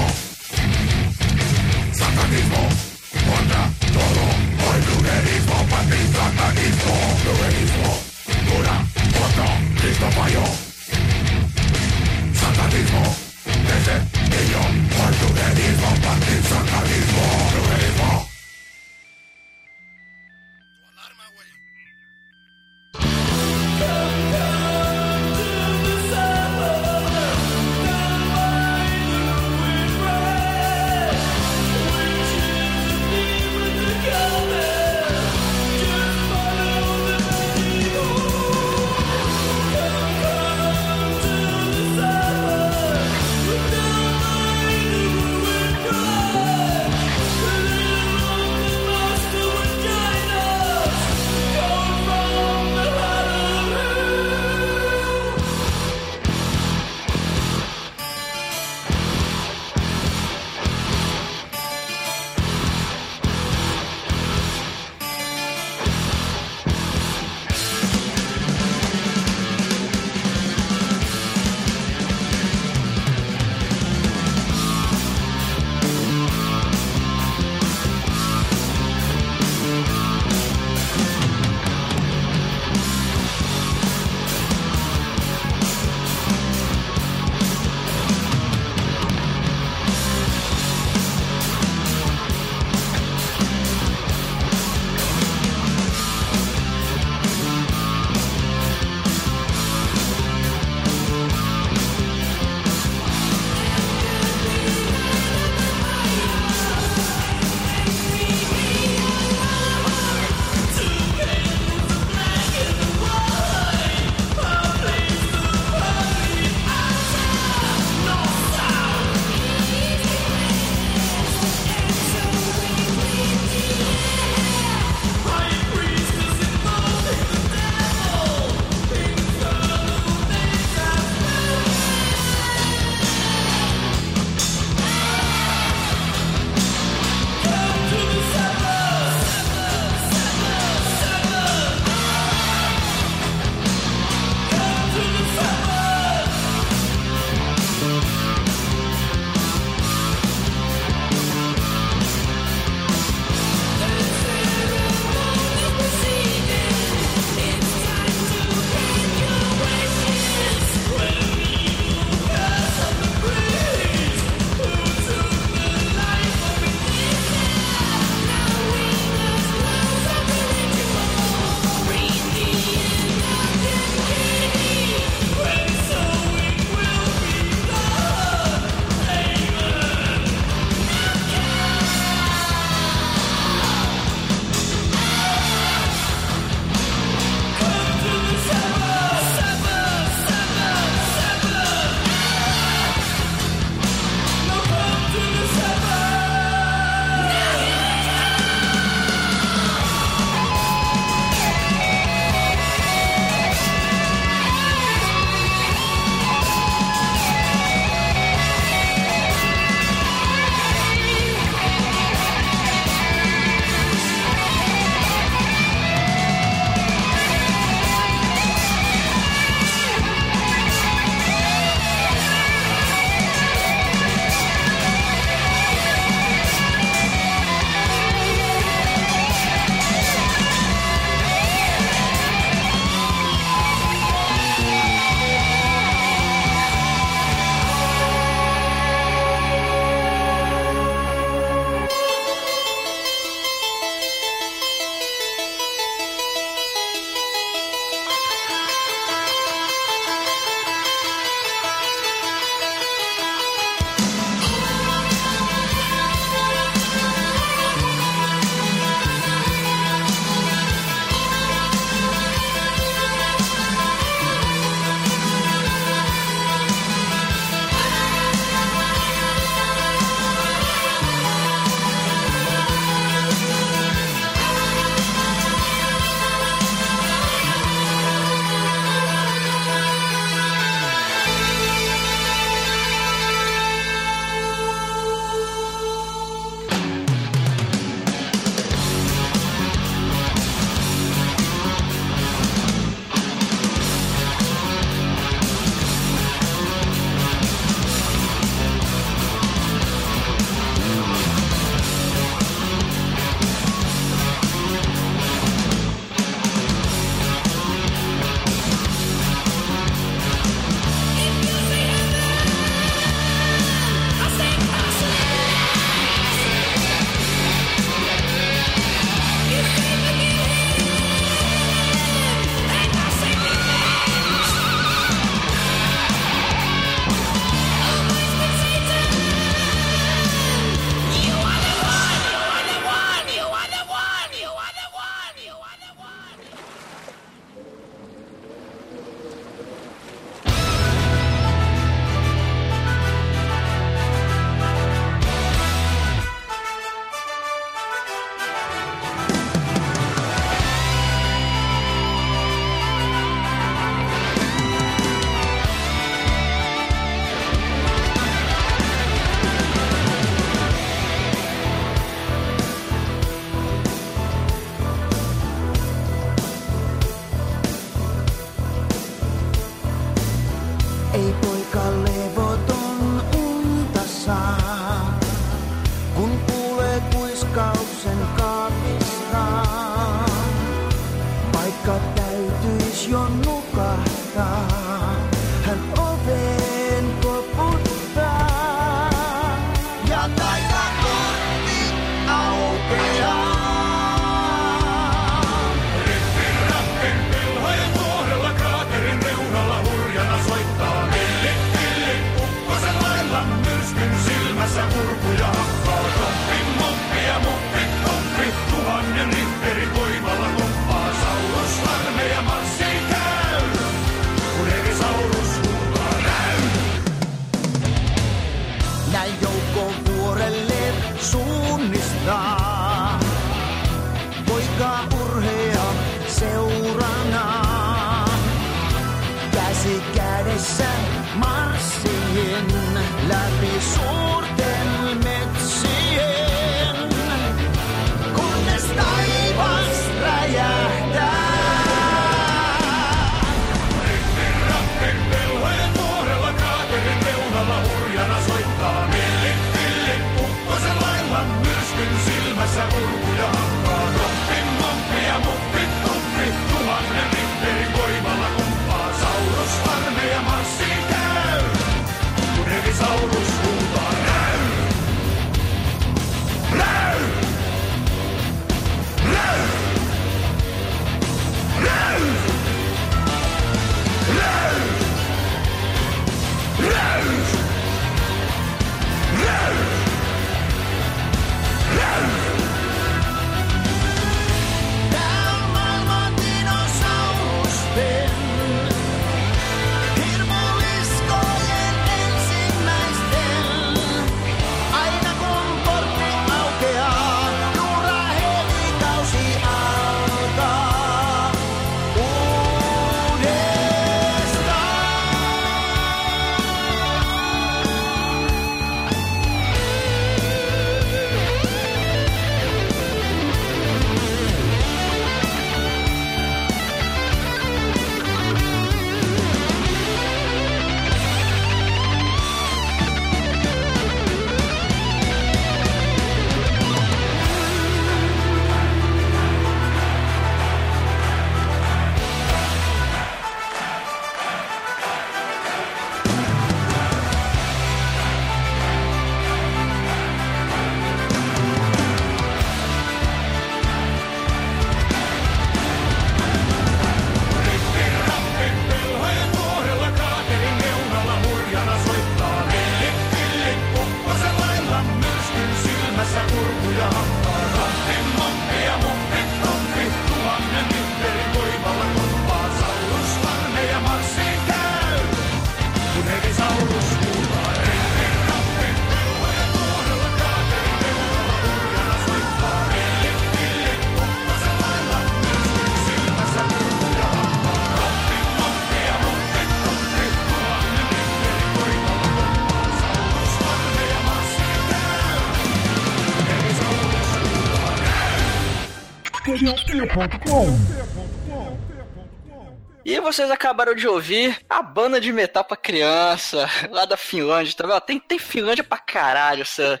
Speaker 5: E vocês acabaram de ouvir a banda de metal pra criança, lá da Finlândia, tá vendo? Tem, tem Finlândia pra caralho essa,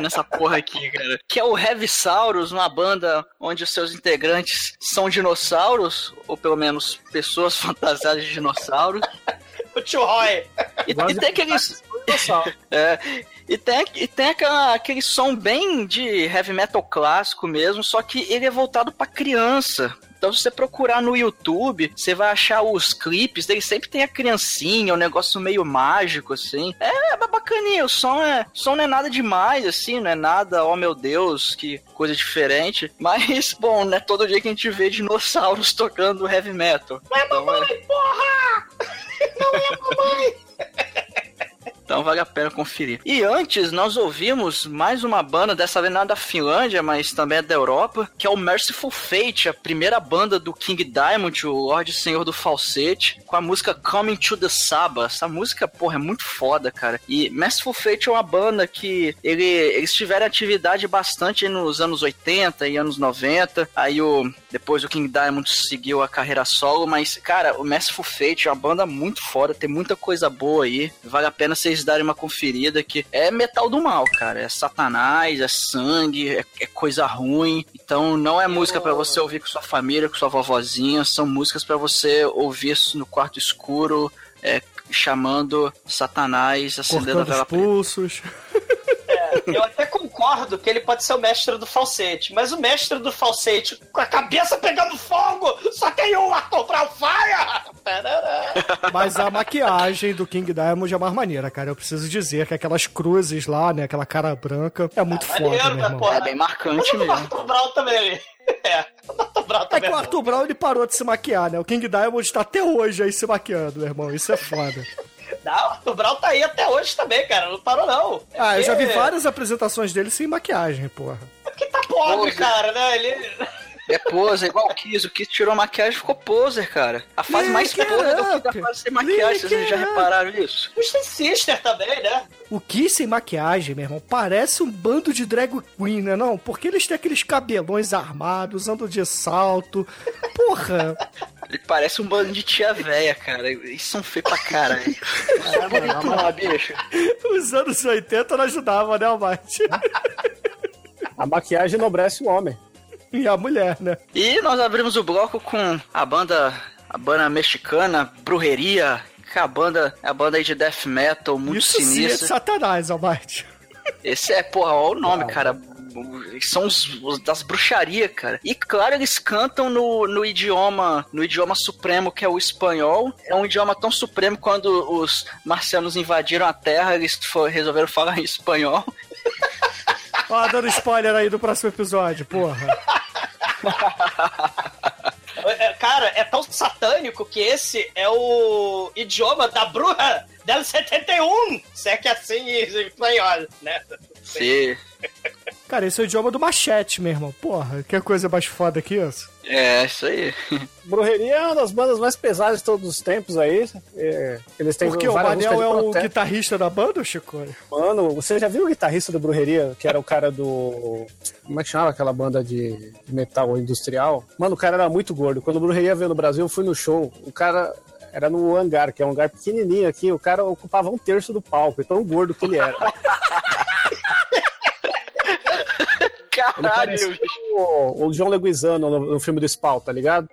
Speaker 5: nessa porra aqui, cara. Que é o Heavy Saurus, uma banda onde os seus integrantes são dinossauros, ou pelo menos pessoas fantasiadas de dinossauros.
Speaker 4: O tio Roy.
Speaker 5: E, e tem aqueles. É, e tem, e tem aquela- aquele som bem de heavy metal clássico mesmo, só que ele é voltado pra criança. Então, se você procurar no YouTube, você vai achar os clipes dele, sempre tem a criancinha, um negócio meio mágico, assim. É, é bacaninha, o som, é, o som não é nada demais, assim, não é nada, oh meu Deus, que coisa diferente. Mas, bom, não é todo dia que a gente vê dinossauros tocando heavy metal. Não é mamãe, porra! Não é mamãe! Então vale a pena conferir. E antes, nós ouvimos mais uma banda, dessa vez não é da Finlândia, mas também é da Europa, que é o Merciful Fate, a primeira banda do King Diamond, o Lorde Senhor do Falsete, com a música Coming to the Saba. Essa música, porra, é muito foda, cara. E Merciful Fate é uma banda que ele, eles tiveram atividade bastante nos anos 80 e anos 90. Aí o depois o King Diamond seguiu a carreira solo, mas, cara, o Merciful Fate é uma banda muito foda, tem muita coisa boa aí. Vale a pena vocês darem uma conferida que é metal do mal, cara. É satanás, é sangue, é, é coisa ruim. Então não é música pra você ouvir com sua família, com sua vovozinha, são músicas pra você ouvir no quarto escuro, é, chamando satanás, acendendo a
Speaker 7: Cortando
Speaker 5: vela
Speaker 7: os pulsos.
Speaker 4: Eu até concordo que ele pode ser o mestre do falsete, mas o mestre do falsete com a cabeça pegando fogo, só tem um ator pra fire! Parará.
Speaker 7: Mas a maquiagem do King Diamond é mais maneira, cara. Eu preciso dizer que aquelas cruzes lá, né? Aquela cara branca, é muito foda,
Speaker 4: Maneiro,
Speaker 7: meu
Speaker 4: né,
Speaker 7: irmão.
Speaker 4: porra?
Speaker 5: É bem marcante
Speaker 4: Mas o
Speaker 5: mesmo.
Speaker 4: Arthur Brown também. É, o Arthur Brown
Speaker 7: É
Speaker 4: também.
Speaker 7: que o Arthur Brown ele parou de se maquiar, né? O King Diamond tá até hoje aí se maquiando, meu irmão. Isso é foda.
Speaker 4: Não, o Arthur Brown tá aí até hoje também, cara. Não parou, não.
Speaker 7: Ah, eu já vi
Speaker 4: É,
Speaker 7: várias apresentações dele sem maquiagem, porra.
Speaker 4: Porque tá pobre, cara, né? Ele.
Speaker 5: É poser, igual o Kiss. O Kiss tirou a maquiagem e ficou poser, cara. A fase mais poser do que da fase sem maquiagem.
Speaker 7: Lick
Speaker 5: Vocês já
Speaker 7: up.
Speaker 5: repararam isso?
Speaker 4: Twisted Sister também, né?
Speaker 7: O Kiss sem maquiagem, meu irmão, parece um bando de drag queen, né não? Porque eles têm aqueles cabelões armados, andam de salto. Porra!
Speaker 5: Ele parece um bando de tia véia, cara. Eles são feios pra caralho. É bonito lá, bicho.
Speaker 7: Os anos 80 não ajudavam, né, Almighty?
Speaker 6: A maquiagem enobrece o homem.
Speaker 7: E a mulher, né?
Speaker 5: E nós abrimos o bloco com a banda, a banda mexicana, Brujeria, que é a banda, é a banda aí de death metal, muito
Speaker 7: Isso sim é
Speaker 5: sinistra.
Speaker 7: satanás, Almighty.
Speaker 5: Esse é, porra, olha o nome, cara. Eles São os, os das bruxarias, cara. E claro, eles cantam no, no idioma no idioma supremo que é o espanhol. É um idioma tão supremo quando os marcianos invadiram a Terra, eles resolveram falar em espanhol.
Speaker 7: Ó, dando spoiler aí do próximo episódio, porra.
Speaker 4: É, Cara, é tão satânico que esse é o idioma da bruxa del 71. Se é que assim em espanhol, né?
Speaker 5: Sim.
Speaker 7: Cara, esse é o idioma do machete, meu irmão. Porra, que coisa mais foda que isso?
Speaker 5: É, isso aí.
Speaker 6: Brujeria é uma das bandas mais pesadas de todos os tempos aí. É, eles têm
Speaker 7: Porque o Manel
Speaker 6: músicas
Speaker 7: é o guitarrista da banda, Chico?
Speaker 6: Mano, você já viu o guitarrista do Brujeria, que era o cara do. Como é que chamava aquela banda de de metal industrial? Mano, o cara era muito gordo. Quando o Brujeria veio no Brasil, eu fui no show. O cara era no hangar, que é um hangar pequenininho aqui. O cara ocupava um terço do palco, tão gordo que ele era. Ele
Speaker 5: Caralho,
Speaker 6: o, o John Leguizano no, no filme do Spawn, tá ligado?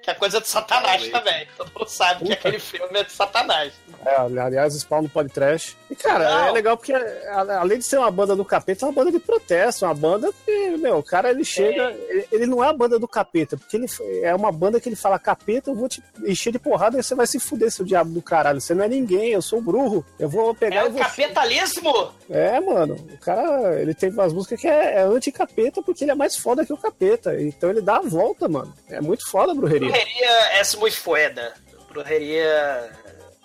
Speaker 4: Que é coisa de satanás também. Todo mundo sabe que aquele filme é de satanás.
Speaker 6: É, aliás, Spawn no podcast. E, cara,
Speaker 4: Não.
Speaker 6: é legal porque, além de ser uma banda do capeta, é uma banda de protesto. Uma banda que, meu, o cara, ele chega... Ele, ele não é a banda do capeta, porque ele é uma banda que ele fala, capeta, eu vou te encher de porrada e você vai se fuder, seu diabo do caralho. Você não é ninguém, eu sou o Brujo. Eu vou pegar
Speaker 4: É o
Speaker 6: vou...
Speaker 4: capitalismo!
Speaker 6: É, mano, o cara, ele tem umas músicas que é, é anti-capeta porque ele é mais foda que o capeta. Então ele dá a volta, mano. É muito foda a brujeria.
Speaker 4: Brujeria é muito foda. Brujeria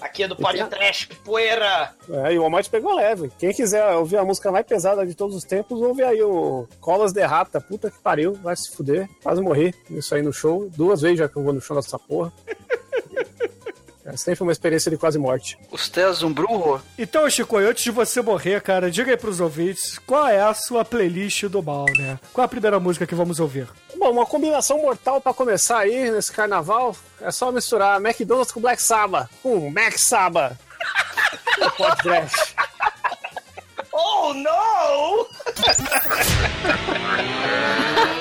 Speaker 4: aqui do podcast, poeira.
Speaker 6: É, e o Almighty pegou leve. Quem quiser ouvir a música mais pesada de todos os tempos, ouve aí o Colas de Rata. Puta que pariu, vai se fuder. Quase morri isso aí no show. Duas vezes já que eu vou no show dessa porra. É sempre uma experiência de quase morte.
Speaker 5: Usted um brujo?
Speaker 7: Então, Chico, antes de você morrer, cara, diga aí pros ouvintes qual é a sua playlist do mal, né? Qual a primeira música que vamos ouvir?
Speaker 6: Bom, uma combinação mortal pra começar aí nesse carnaval é só misturar McDonald's com Black Sabbath. Com Mac Sabbath.
Speaker 4: Oh,
Speaker 12: no!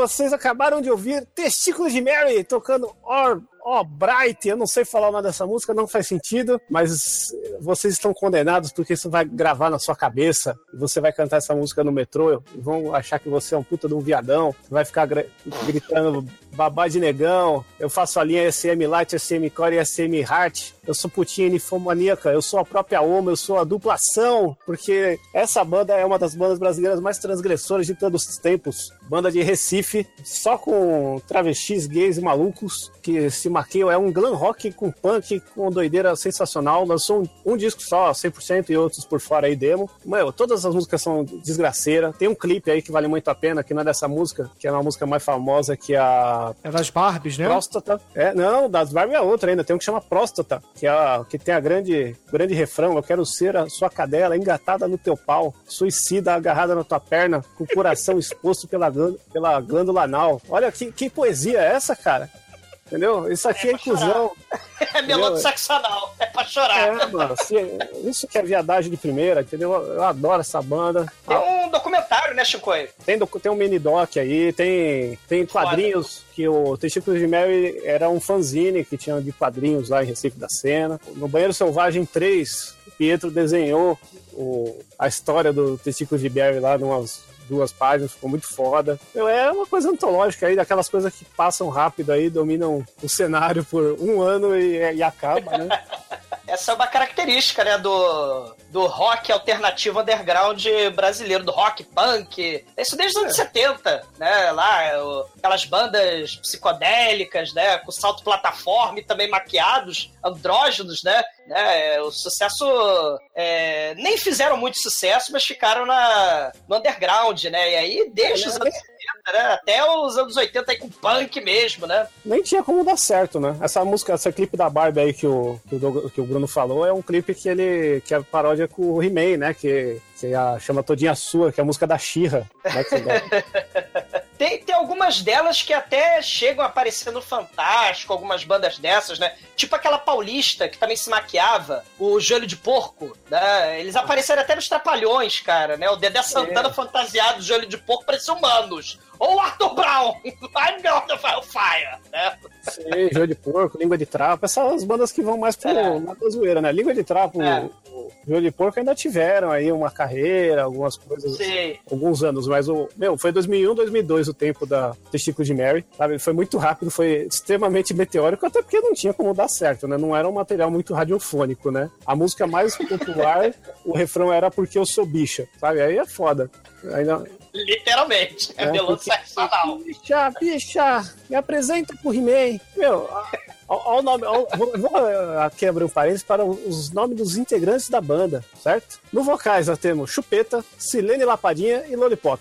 Speaker 6: vocês acabaram de ouvir Testículos de Mary tocando Or, Ó Bright. Eu não sei falar o nome dessa música, não faz sentido, mas vocês estão condenados porque isso vai gravar na sua cabeça. Você vai cantar essa música no metrô vão achar que você é um puta de um viadão. Vai ficar gr- gritando babá de negão. Eu faço a linha SM Light, SM Core e SM Heart. Eu sou putinha ninfomaníaca, eu sou a própria Oma, eu sou a duplação, porque essa banda é uma das bandas brasileiras mais transgressoras de todos os tempos. Banda de Recife, só com travestis, gays e malucos, que se maquiam. É um glam rock com punk, com doideira sensacional. Lançou um, um disco só, 100%, e outros por fora aí, demo. Meu, todas as músicas são desgraceira. Tem um clipe aí que vale muito a pena, que não é dessa música, que é uma música mais famosa, que é a
Speaker 7: É das Barbies, né?
Speaker 6: Próstata. É, não, das Barbie é outra ainda. Tem um que chama Próstata, que, é a, que tem a grande, grande refrão. Eu quero ser a sua cadela engatada no teu pau, suicida agarrada na tua perna, com o coração exposto pela, pela glândula anal. Olha que, que poesia é essa, cara? Entendeu? Isso aqui é, inclusão.
Speaker 4: É de sexo anal. É pra chorar.
Speaker 6: É, mano, se- isso que é viadagem de primeira, entendeu? Eu adoro essa banda.
Speaker 4: Tem um documentário, né, Chico?
Speaker 6: Tem, tem um mini doc aí, tem, tem quadrinhos que o Testículos de Mary era um fanzine que tinha de quadrinhos lá em Recife da Cena. No Banheiro Selvagem 3, o Pietro desenhou o- a história do Testículos de Mary lá numas duas páginas, ficou muito foda. Meu, é uma coisa antológica aí, daquelas coisas que passam rápido aí, dominam o cenário por um ano e, e acaba, né?
Speaker 4: Essa é uma característica, né, do, do rock alternativo underground brasileiro, do rock punk. Isso desde os anos 70, né? Lá, o- aquelas bandas psicodélicas, né? Com salto plataforma e também maquiados, andrógenos, né? né o sucesso. é, nem fizeram muito sucesso, mas ficaram na, no underground, né? E aí, desde os anos 70, né? Até os anos 80 aí com punk mesmo, né?
Speaker 6: nem tinha como dar certo, né? Essa música, esse clipe da Barbie aí que o, que o, que o Bruno falou é um clipe que ele que é paródia com o He-Man, né? Que, que a, chama Todinha Sua, que é a música da Xirra. Né? É-
Speaker 4: Tem, tem algumas delas que até chegam a aparecer no Fantástico, algumas bandas dessas, né? Tipo aquela paulista que também se maquiava, o Joelho de Porco, né? Eles apareceram até nos Trapalhões, cara, né? O Dedé Santana fantasiado, Joelho de Porco, parecia humanos. Ou o Arthur Brown, I'm going to fire, né?
Speaker 6: Sim, Joelho de Porco, Língua de Trapo, essas bandas que vão mais pro, pra zoeira, né? Língua de Trapo,
Speaker 4: É.
Speaker 6: de Porco ainda tiveram aí uma carreira, algumas coisas,
Speaker 4: Sim.
Speaker 6: alguns anos, mas o, meu, foi 2001, 2002 o tempo da Testículo de Mary, sabe? Foi muito rápido, foi extremamente meteórico, até porque não tinha como dar certo, né? Não era um material muito radiofônico, né? A música mais popular, o refrão era Porque Eu Sou Bicha, sabe? Aí é foda. Ainda,
Speaker 4: Literalmente. É,
Speaker 6: É,
Speaker 4: melão
Speaker 6: porque-
Speaker 4: sexual.
Speaker 6: Bicha, bicha, me apresenta pro He-Man. Meu, olha o nome. vou, vou aqui abrir um parênteses para os nomes dos integrantes da banda, certo? No vocais nós temos Chupeta, Silene Lapadinha e Lollipop.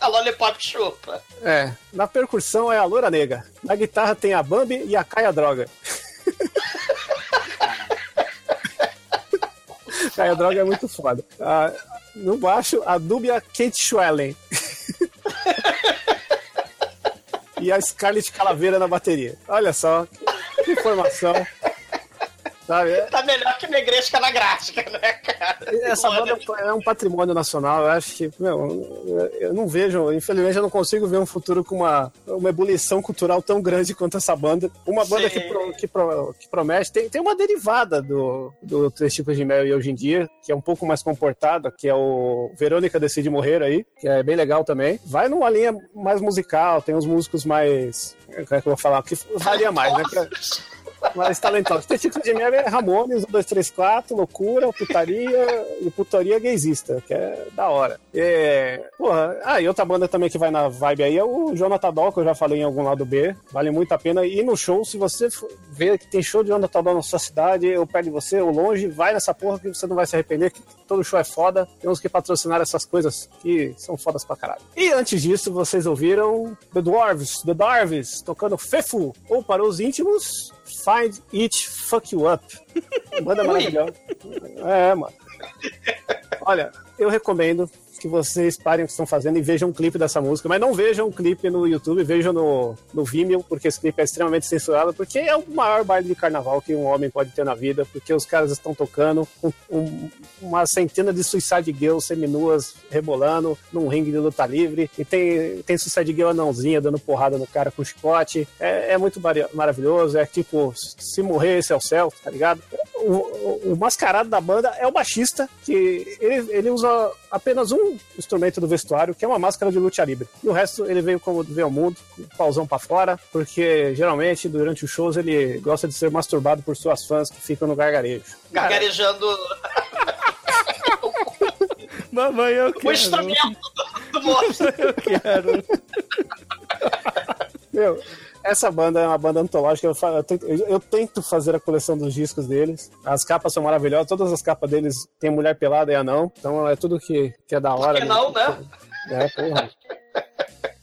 Speaker 4: A Lollipop chupa.
Speaker 6: É. Na percussão é a Loura Negra. Na guitarra tem a Bambi e a Caia Droga. Caia Droga é muito foda. Ah, no baixo, a Dúbia Kate Schwellen. e a Scarlett Calaveira na bateria. Olha só, que informação. Sabe?
Speaker 4: Tá melhor que Negresca na gráfica, né, cara?
Speaker 6: Essa banda é um patrimônio nacional. Eu acho que, meu, eu não vejo, infelizmente, eu não consigo ver um futuro com uma, uma ebulição cultural tão grande quanto essa banda. Uma banda que, pro- que, pro- que promete. Tem, tem uma derivada do, do Três Tipos de Mel e hoje em dia, que é um pouco mais comportada, que é o Verônica Decide Morrer aí, que é bem legal também. Vai numa linha mais musical, tem uns músicos mais. Como é que eu vou falar? Que varia mais, né? Que- mais talentosos. Testículo de Mel é Ramones, 1, 2, 3, 4, Loucura, Putaria e Putaria Gaysista, que é da hora. É, porra, ah, e outra banda também que vai na vibe aí é o Jonathan Doll, que eu já falei em algum lado B. Vale muito a pena ir no show. Se você ver que tem show de Jonathan Doll na sua cidade, perto de você, ou longe, vai nessa porra que você não vai se arrepender, que todo show é foda. Temos que patrocinar essas coisas que são fodas pra caralho. E antes disso, vocês ouviram The Dwarves, The Dwarves, tocando Fefu, ou para os íntimos, Find It Fuck You Up. Banda
Speaker 4: Ui.
Speaker 6: maravilhosa. É, mano. Olha, eu recomendo que vocês parem o que estão fazendo e vejam um clipe dessa música. Mas não vejam o clipe no YouTube, vejam no, no Vimeo, porque esse clipe é extremamente censurado, porque é o maior baile de carnaval que um homem pode ter na vida, porque os caras estão tocando um- um- uma centena de Suicide Girls seminuas rebolando num ringue de luta livre, e tem, tem Suicide Girl anãozinha dando porrada no cara com chicote. É, é muito maravilhoso, é tipo, se morrer, esse é o céu, tá ligado? O, o- o mascarado da banda é o baixista, que ele, ele usa apenas um instrumento do vestuário, que é uma máscara de luta livre. E o resto ele veio como veio ao mundo, com o pauzão pra fora, porque geralmente durante os shows ele gosta de ser masturbado por suas fãs que ficam no gargarejo.
Speaker 4: Gargarejando
Speaker 7: Mamãe, eu quero.
Speaker 4: o instrumento do, do moço.
Speaker 7: Eu quero.
Speaker 6: Meu, essa banda é uma banda antológica. Eu, eu tento, eu- tento fazer a coleção dos discos deles. As capas são maravilhosas. Todas as capas deles tem mulher pelada e anão. Então é tudo que, que é da hora.
Speaker 4: que não, né?
Speaker 6: É, porra.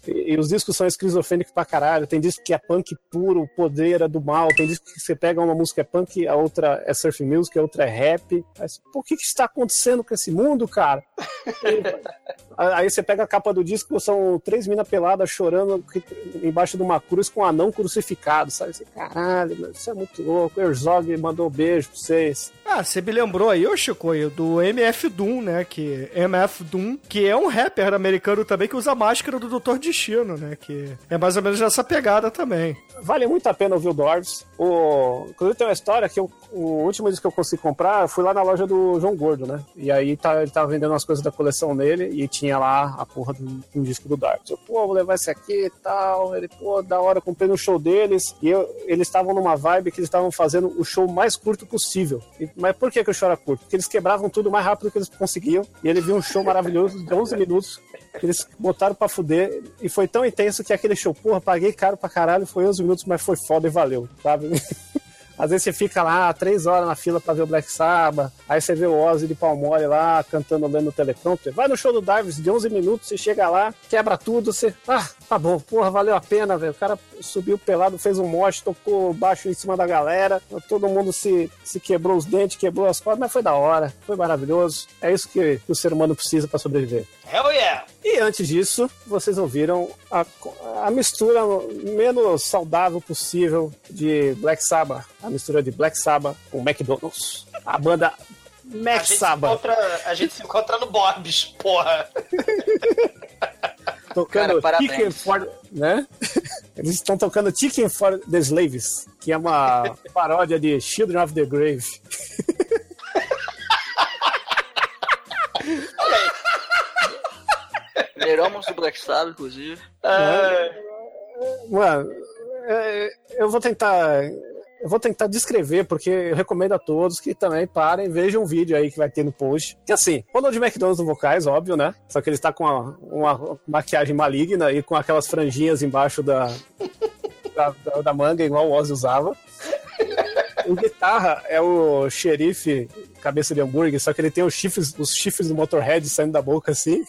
Speaker 6: E, e os discos são esquizofrênicos pra caralho. Tem disco que é punk puro, poder é do mal. Tem disco que você pega uma música é punk, a outra é surf music, a outra é rap. Mas, Por que que está acontecendo com esse mundo, cara? Aí você pega a capa do disco, são três minas peladas chorando embaixo de uma cruz com um anão crucificado, sabe? Você, Caralho, meu, isso é muito louco. O Herzog mandou um beijo pra vocês.
Speaker 7: Ah, você me lembrou aí, ô Chico, do MF Doom, né? Que MF Doom, que é um rapper americano também que usa a máscara do Dr. Destino, né? Que é mais ou menos essa pegada também.
Speaker 6: Vale muito a pena ouvir o Doors. O... Inclusive tem uma história que eu- o último disco que eu consegui comprar, eu fui lá na loja do João Gordo, né? E aí tá, ele tava vendendo umas coisas da coleção dele e tinha lá a porra de um, disco do Doors. Eu, pô, vou levar esse aqui e tal. Ele, pô, da hora, comprei no show deles. E eu- eles estavam numa vibe que eles estavam fazendo o show mais curto possível. E- mas por que, que o show curto? Porque eles quebravam tudo mais rápido que eles conseguiam. E ele viu um show maravilhoso de 11 minutos eles botaram pra fuder e foi tão intenso que aquele show, porra, paguei caro pra caralho, foi 11 minutos, mas foi foda e valeu, sabe? Às vezes você fica lá três horas na fila pra ver o Black Sabbath, aí você vê o Ozzy de Palmole lá cantando lendo no teleprompter. Vai no show do Darvis de 11 minutos, você chega lá, quebra tudo, você. Ah, tá bom, porra, valeu a pena, velho. O cara subiu pelado, fez um mote, tocou baixo em cima da galera, todo mundo se, se quebrou os dentes, quebrou as cordas, mas foi da hora, foi maravilhoso. É isso que, que o ser humano precisa pra sobreviver.
Speaker 4: Hell yeah!
Speaker 6: E antes disso, vocês ouviram a, a mistura menos saudável possível de Black Sabbath. A mistura de Black Sabbath com McDonald's. A banda Mac Sabbath
Speaker 4: encontra, a gente se encontra no Bob's, porra.
Speaker 6: tocando
Speaker 5: Cara, parabéns.
Speaker 6: Chicken for... Né? Eles estão tocando Chicken for the Slaves, que é uma paródia de Children of the Grave.
Speaker 5: Leramos do Black Sabbath, inclusive.
Speaker 6: Mano, é, eu vou tentar. Eu vou tentar descrever, porque eu recomendo a todos que também parem, vejam um vídeo aí que vai ter no post. Que assim, Ronald McDonald's no vocais, óbvio, né? Só que ele está com uma, uma maquiagem maligna e com aquelas franjinhas embaixo da, da, da- da manga, igual o Ozzy usava. O guitarra é o xerife cabeça de hambúrguer, só que ele tem os chifres, os chifres do Motorhead saindo da boca assim.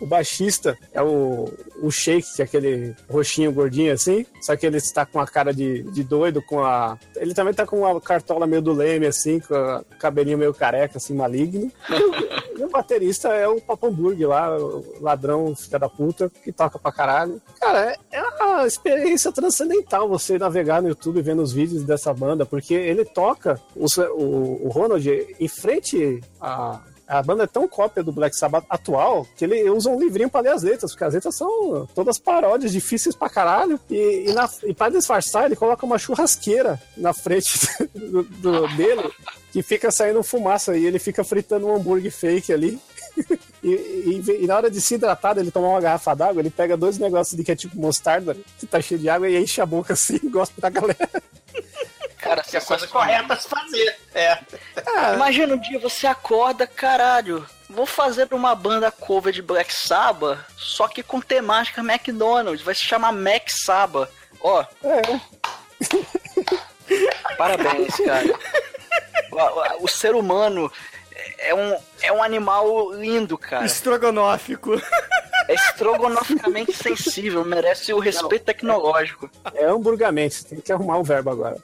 Speaker 6: O baixista é o, o Shake, que é aquele roxinho gordinho assim, só que ele está com a cara de, de doido, com a. Ele também tá com uma cartola meio do leme, assim, com o cabelinho meio careca, assim, maligno. E o, e o baterista é o Papamburg lá, o ladrão, filha da puta, que toca pra caralho. Cara, é, é uma experiência transcendental você navegar no YouTube vendo os vídeos dessa banda, porque ele toca o, o, o Ronald em frente a. A banda é tão cópia do Black Sabbath atual que ele usa um livrinho pra ler as letras, porque as letras são todas paródias difíceis pra caralho. E, e, na, e pra disfarçar, ele coloca uma churrasqueira na frente do, do- dele que fica saindo fumaça e ele fica fritando um hambúrguer fake ali. E, e- e na hora de se hidratar, ele tomar uma garrafa d'água, ele pega dois negócios de que é tipo mostarda, que tá cheio de água, e enche a boca assim e gosta da galera.
Speaker 5: Cara,
Speaker 4: Que é a coisa correta a se fazer. É.
Speaker 5: Imagina um dia você acorda, caralho. Vou fazer uma banda cover de Black Sabbath, só que com temática McDonald's. Vai se chamar Mac Sabbath. Ó,
Speaker 6: É.
Speaker 5: parabéns, cara. O, o ser humano é um, é um animal lindo, cara.
Speaker 7: Estrogonófico.
Speaker 5: É estrogonoficamente sensível, merece o respeito tecnológico.
Speaker 6: É hamburgamente, tem que arrumar um verbo agora.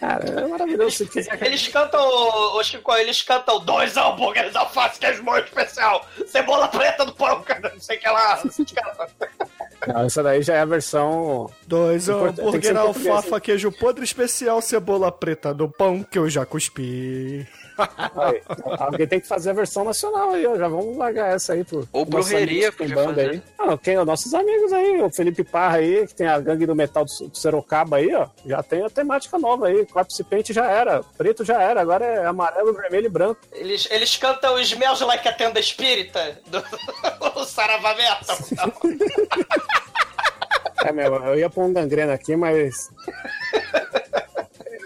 Speaker 6: Cara, é maravilhoso. Quiser.
Speaker 4: Eles cantam, ô Chico, eles cantam dois hambúrgueres, alface, queijo molho especial, cebola preta do pão, cara, não sei o que lá.
Speaker 6: Não, essa daí já é a versão.
Speaker 7: Dois
Speaker 6: Import- tem que ser
Speaker 7: hambúrguer,
Speaker 6: em português,
Speaker 7: alfafa, queijo podre especial, cebola preta no pão que eu já cuspi.
Speaker 6: Aí, alguém tem que fazer a versão nacional aí, ó. Já vamos largar essa aí pro.
Speaker 5: Ou
Speaker 6: amigos que tem banda
Speaker 5: fazer.
Speaker 6: aí. Ah? Os nossos amigos aí, o Felipe Parra aí, que tem a gangue do metal do, do Sorocaba aí, ó. Já tem a temática nova aí. Corpse Paint já era. Preto já era. Agora é amarelo, vermelho e branco.
Speaker 4: Eles, eles cantam os Smells Like a Tenda Espírita do o Saravá Metal.
Speaker 6: É, meu, eu ia pôr um gangrena aqui, mas.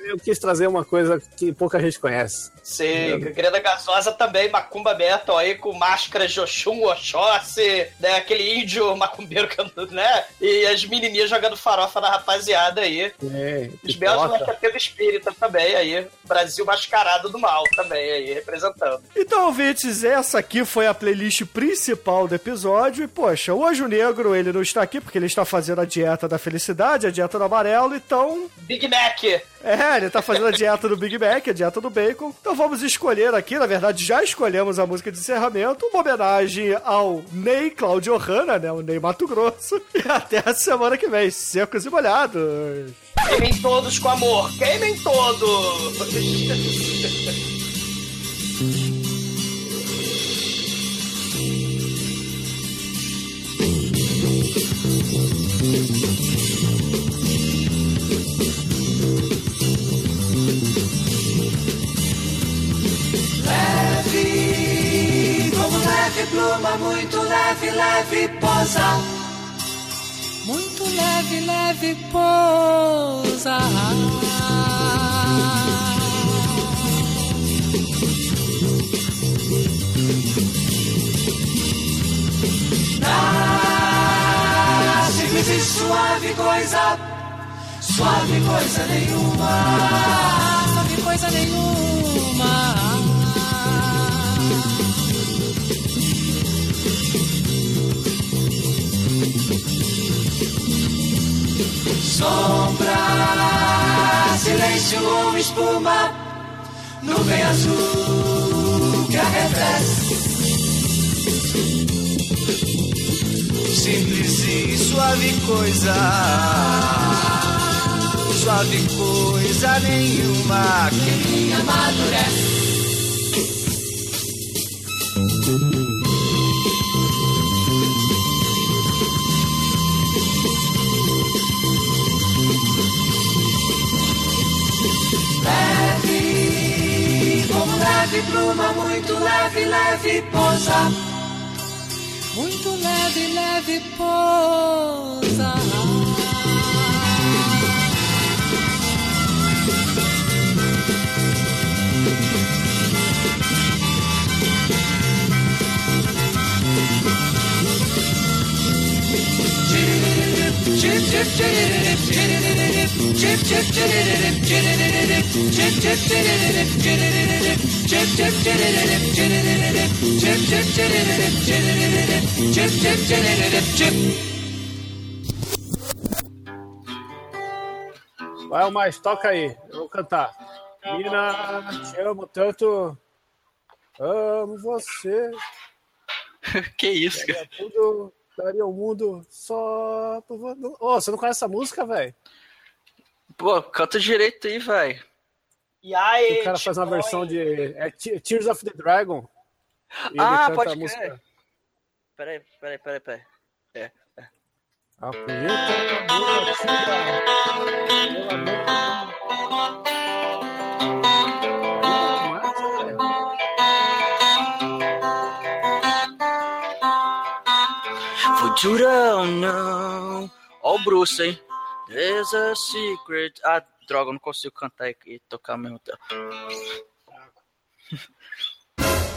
Speaker 6: Eu quis trazer uma coisa que pouca gente conhece.
Speaker 4: Sim, Greda Gasosa também, Macumba Metal aí com máscara Oxum, Oxóssi, né? Aquele índio macumbeiro, cantando, né? E as menininhas jogando farofa na rapaziada aí.
Speaker 6: É,
Speaker 4: Os belos ter espírita também aí. Brasil mascarado do mal também aí, representando.
Speaker 7: Então, ouvintes, essa aqui foi a playlist principal do episódio. E, poxa, o Anjo Negro, ele não está aqui porque ele está fazendo a dieta da felicidade, a dieta do amarelo, então...
Speaker 4: Big Mac!
Speaker 7: É, ele tá fazendo a dieta do Big Mac, a dieta do bacon. Então vamos escolher aqui, na verdade já escolhemos a música de encerramento, uma homenagem ao Ney Claudio Hanna, né, o Ney Mato Grosso. E até a semana que vem, secos e molhados.
Speaker 4: Queimem todos com amor, queimem todos!
Speaker 8: pluma, muito leve, leve posa. Muito leve, leve pousa. Ah, simples e suave coisa, suave coisa nenhuma, suave coisa nenhuma. Sombra, silêncio ou espuma, nuvem azul que arrefece. Simples e suave coisa, suave coisa nenhuma que amadurece. Leve pluma, muito leve, leve pousa. Muito leve, leve pousa.
Speaker 6: Vai, mais, toca aí. Eu vou cantar. Mina, te amo tanto. Amo você.
Speaker 5: que isso,
Speaker 6: daria Tudo, daria o mundo só por você. Ô, você não conhece essa música, velho?
Speaker 5: Pô, canta direito aí, vai.
Speaker 4: E aí,
Speaker 6: O cara faz uma versão de. É Te- Tears of the Dragon. E
Speaker 5: Ah, pode
Speaker 6: a
Speaker 5: crer.
Speaker 6: música.
Speaker 5: Peraí, peraí, peraí, peraí. É, é.
Speaker 6: A punheta
Speaker 5: don't know? Ó o Bruce, hein? There's a secret. Ah, droga, eu não consigo cantar e e tocar ao mesmo tempo.